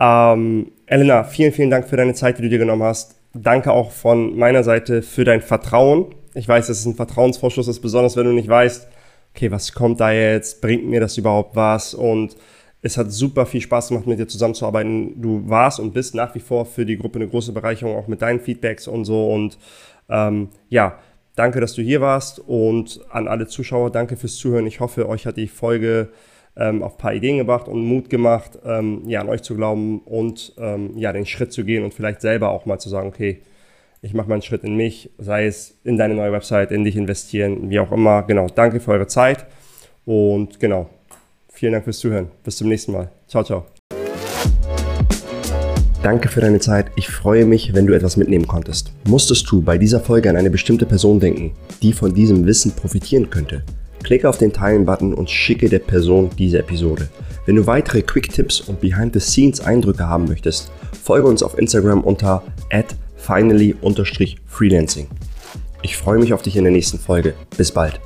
Ähm, Elena, vielen, vielen Dank für deine Zeit, die du dir genommen hast. Danke auch von meiner Seite für dein Vertrauen. Ich weiß, dass es ein Vertrauensvorschuss ist, besonders wenn du nicht weißt, okay, was kommt da jetzt? Bringt mir das überhaupt was? Und es hat super viel Spaß gemacht, mit dir zusammenzuarbeiten. Du warst und bist nach wie vor für die Gruppe eine große Bereicherung, auch mit deinen Feedbacks und so. Und ähm, ja, danke, dass du hier warst. Und an alle Zuschauer, danke fürs Zuhören. Ich hoffe, euch hat die Folge ähm, auf ein paar Ideen gebracht und Mut gemacht, ähm, ja, an euch zu glauben und ähm, ja, den Schritt zu gehen und vielleicht selber auch mal zu sagen, okay, ich mache mal einen Schritt in mich, sei es in deine neue Website, in dich investieren, wie auch immer. Genau, danke für eure Zeit und genau, vielen Dank fürs Zuhören. Bis zum nächsten Mal. Ciao, ciao. Danke für deine Zeit. Ich freue mich, wenn du etwas mitnehmen konntest. Musstest du bei dieser Folge an eine bestimmte Person denken, die von diesem Wissen profitieren könnte? Klicke auf den Teilen-Button und schicke der Person diese Episode. Wenn du weitere Quick-Tipps und Behind-the-Scenes-Eindrücke haben möchtest, folge uns auf Instagram unter finally-freelancing. Ich freue mich auf dich in der nächsten Folge. Bis bald.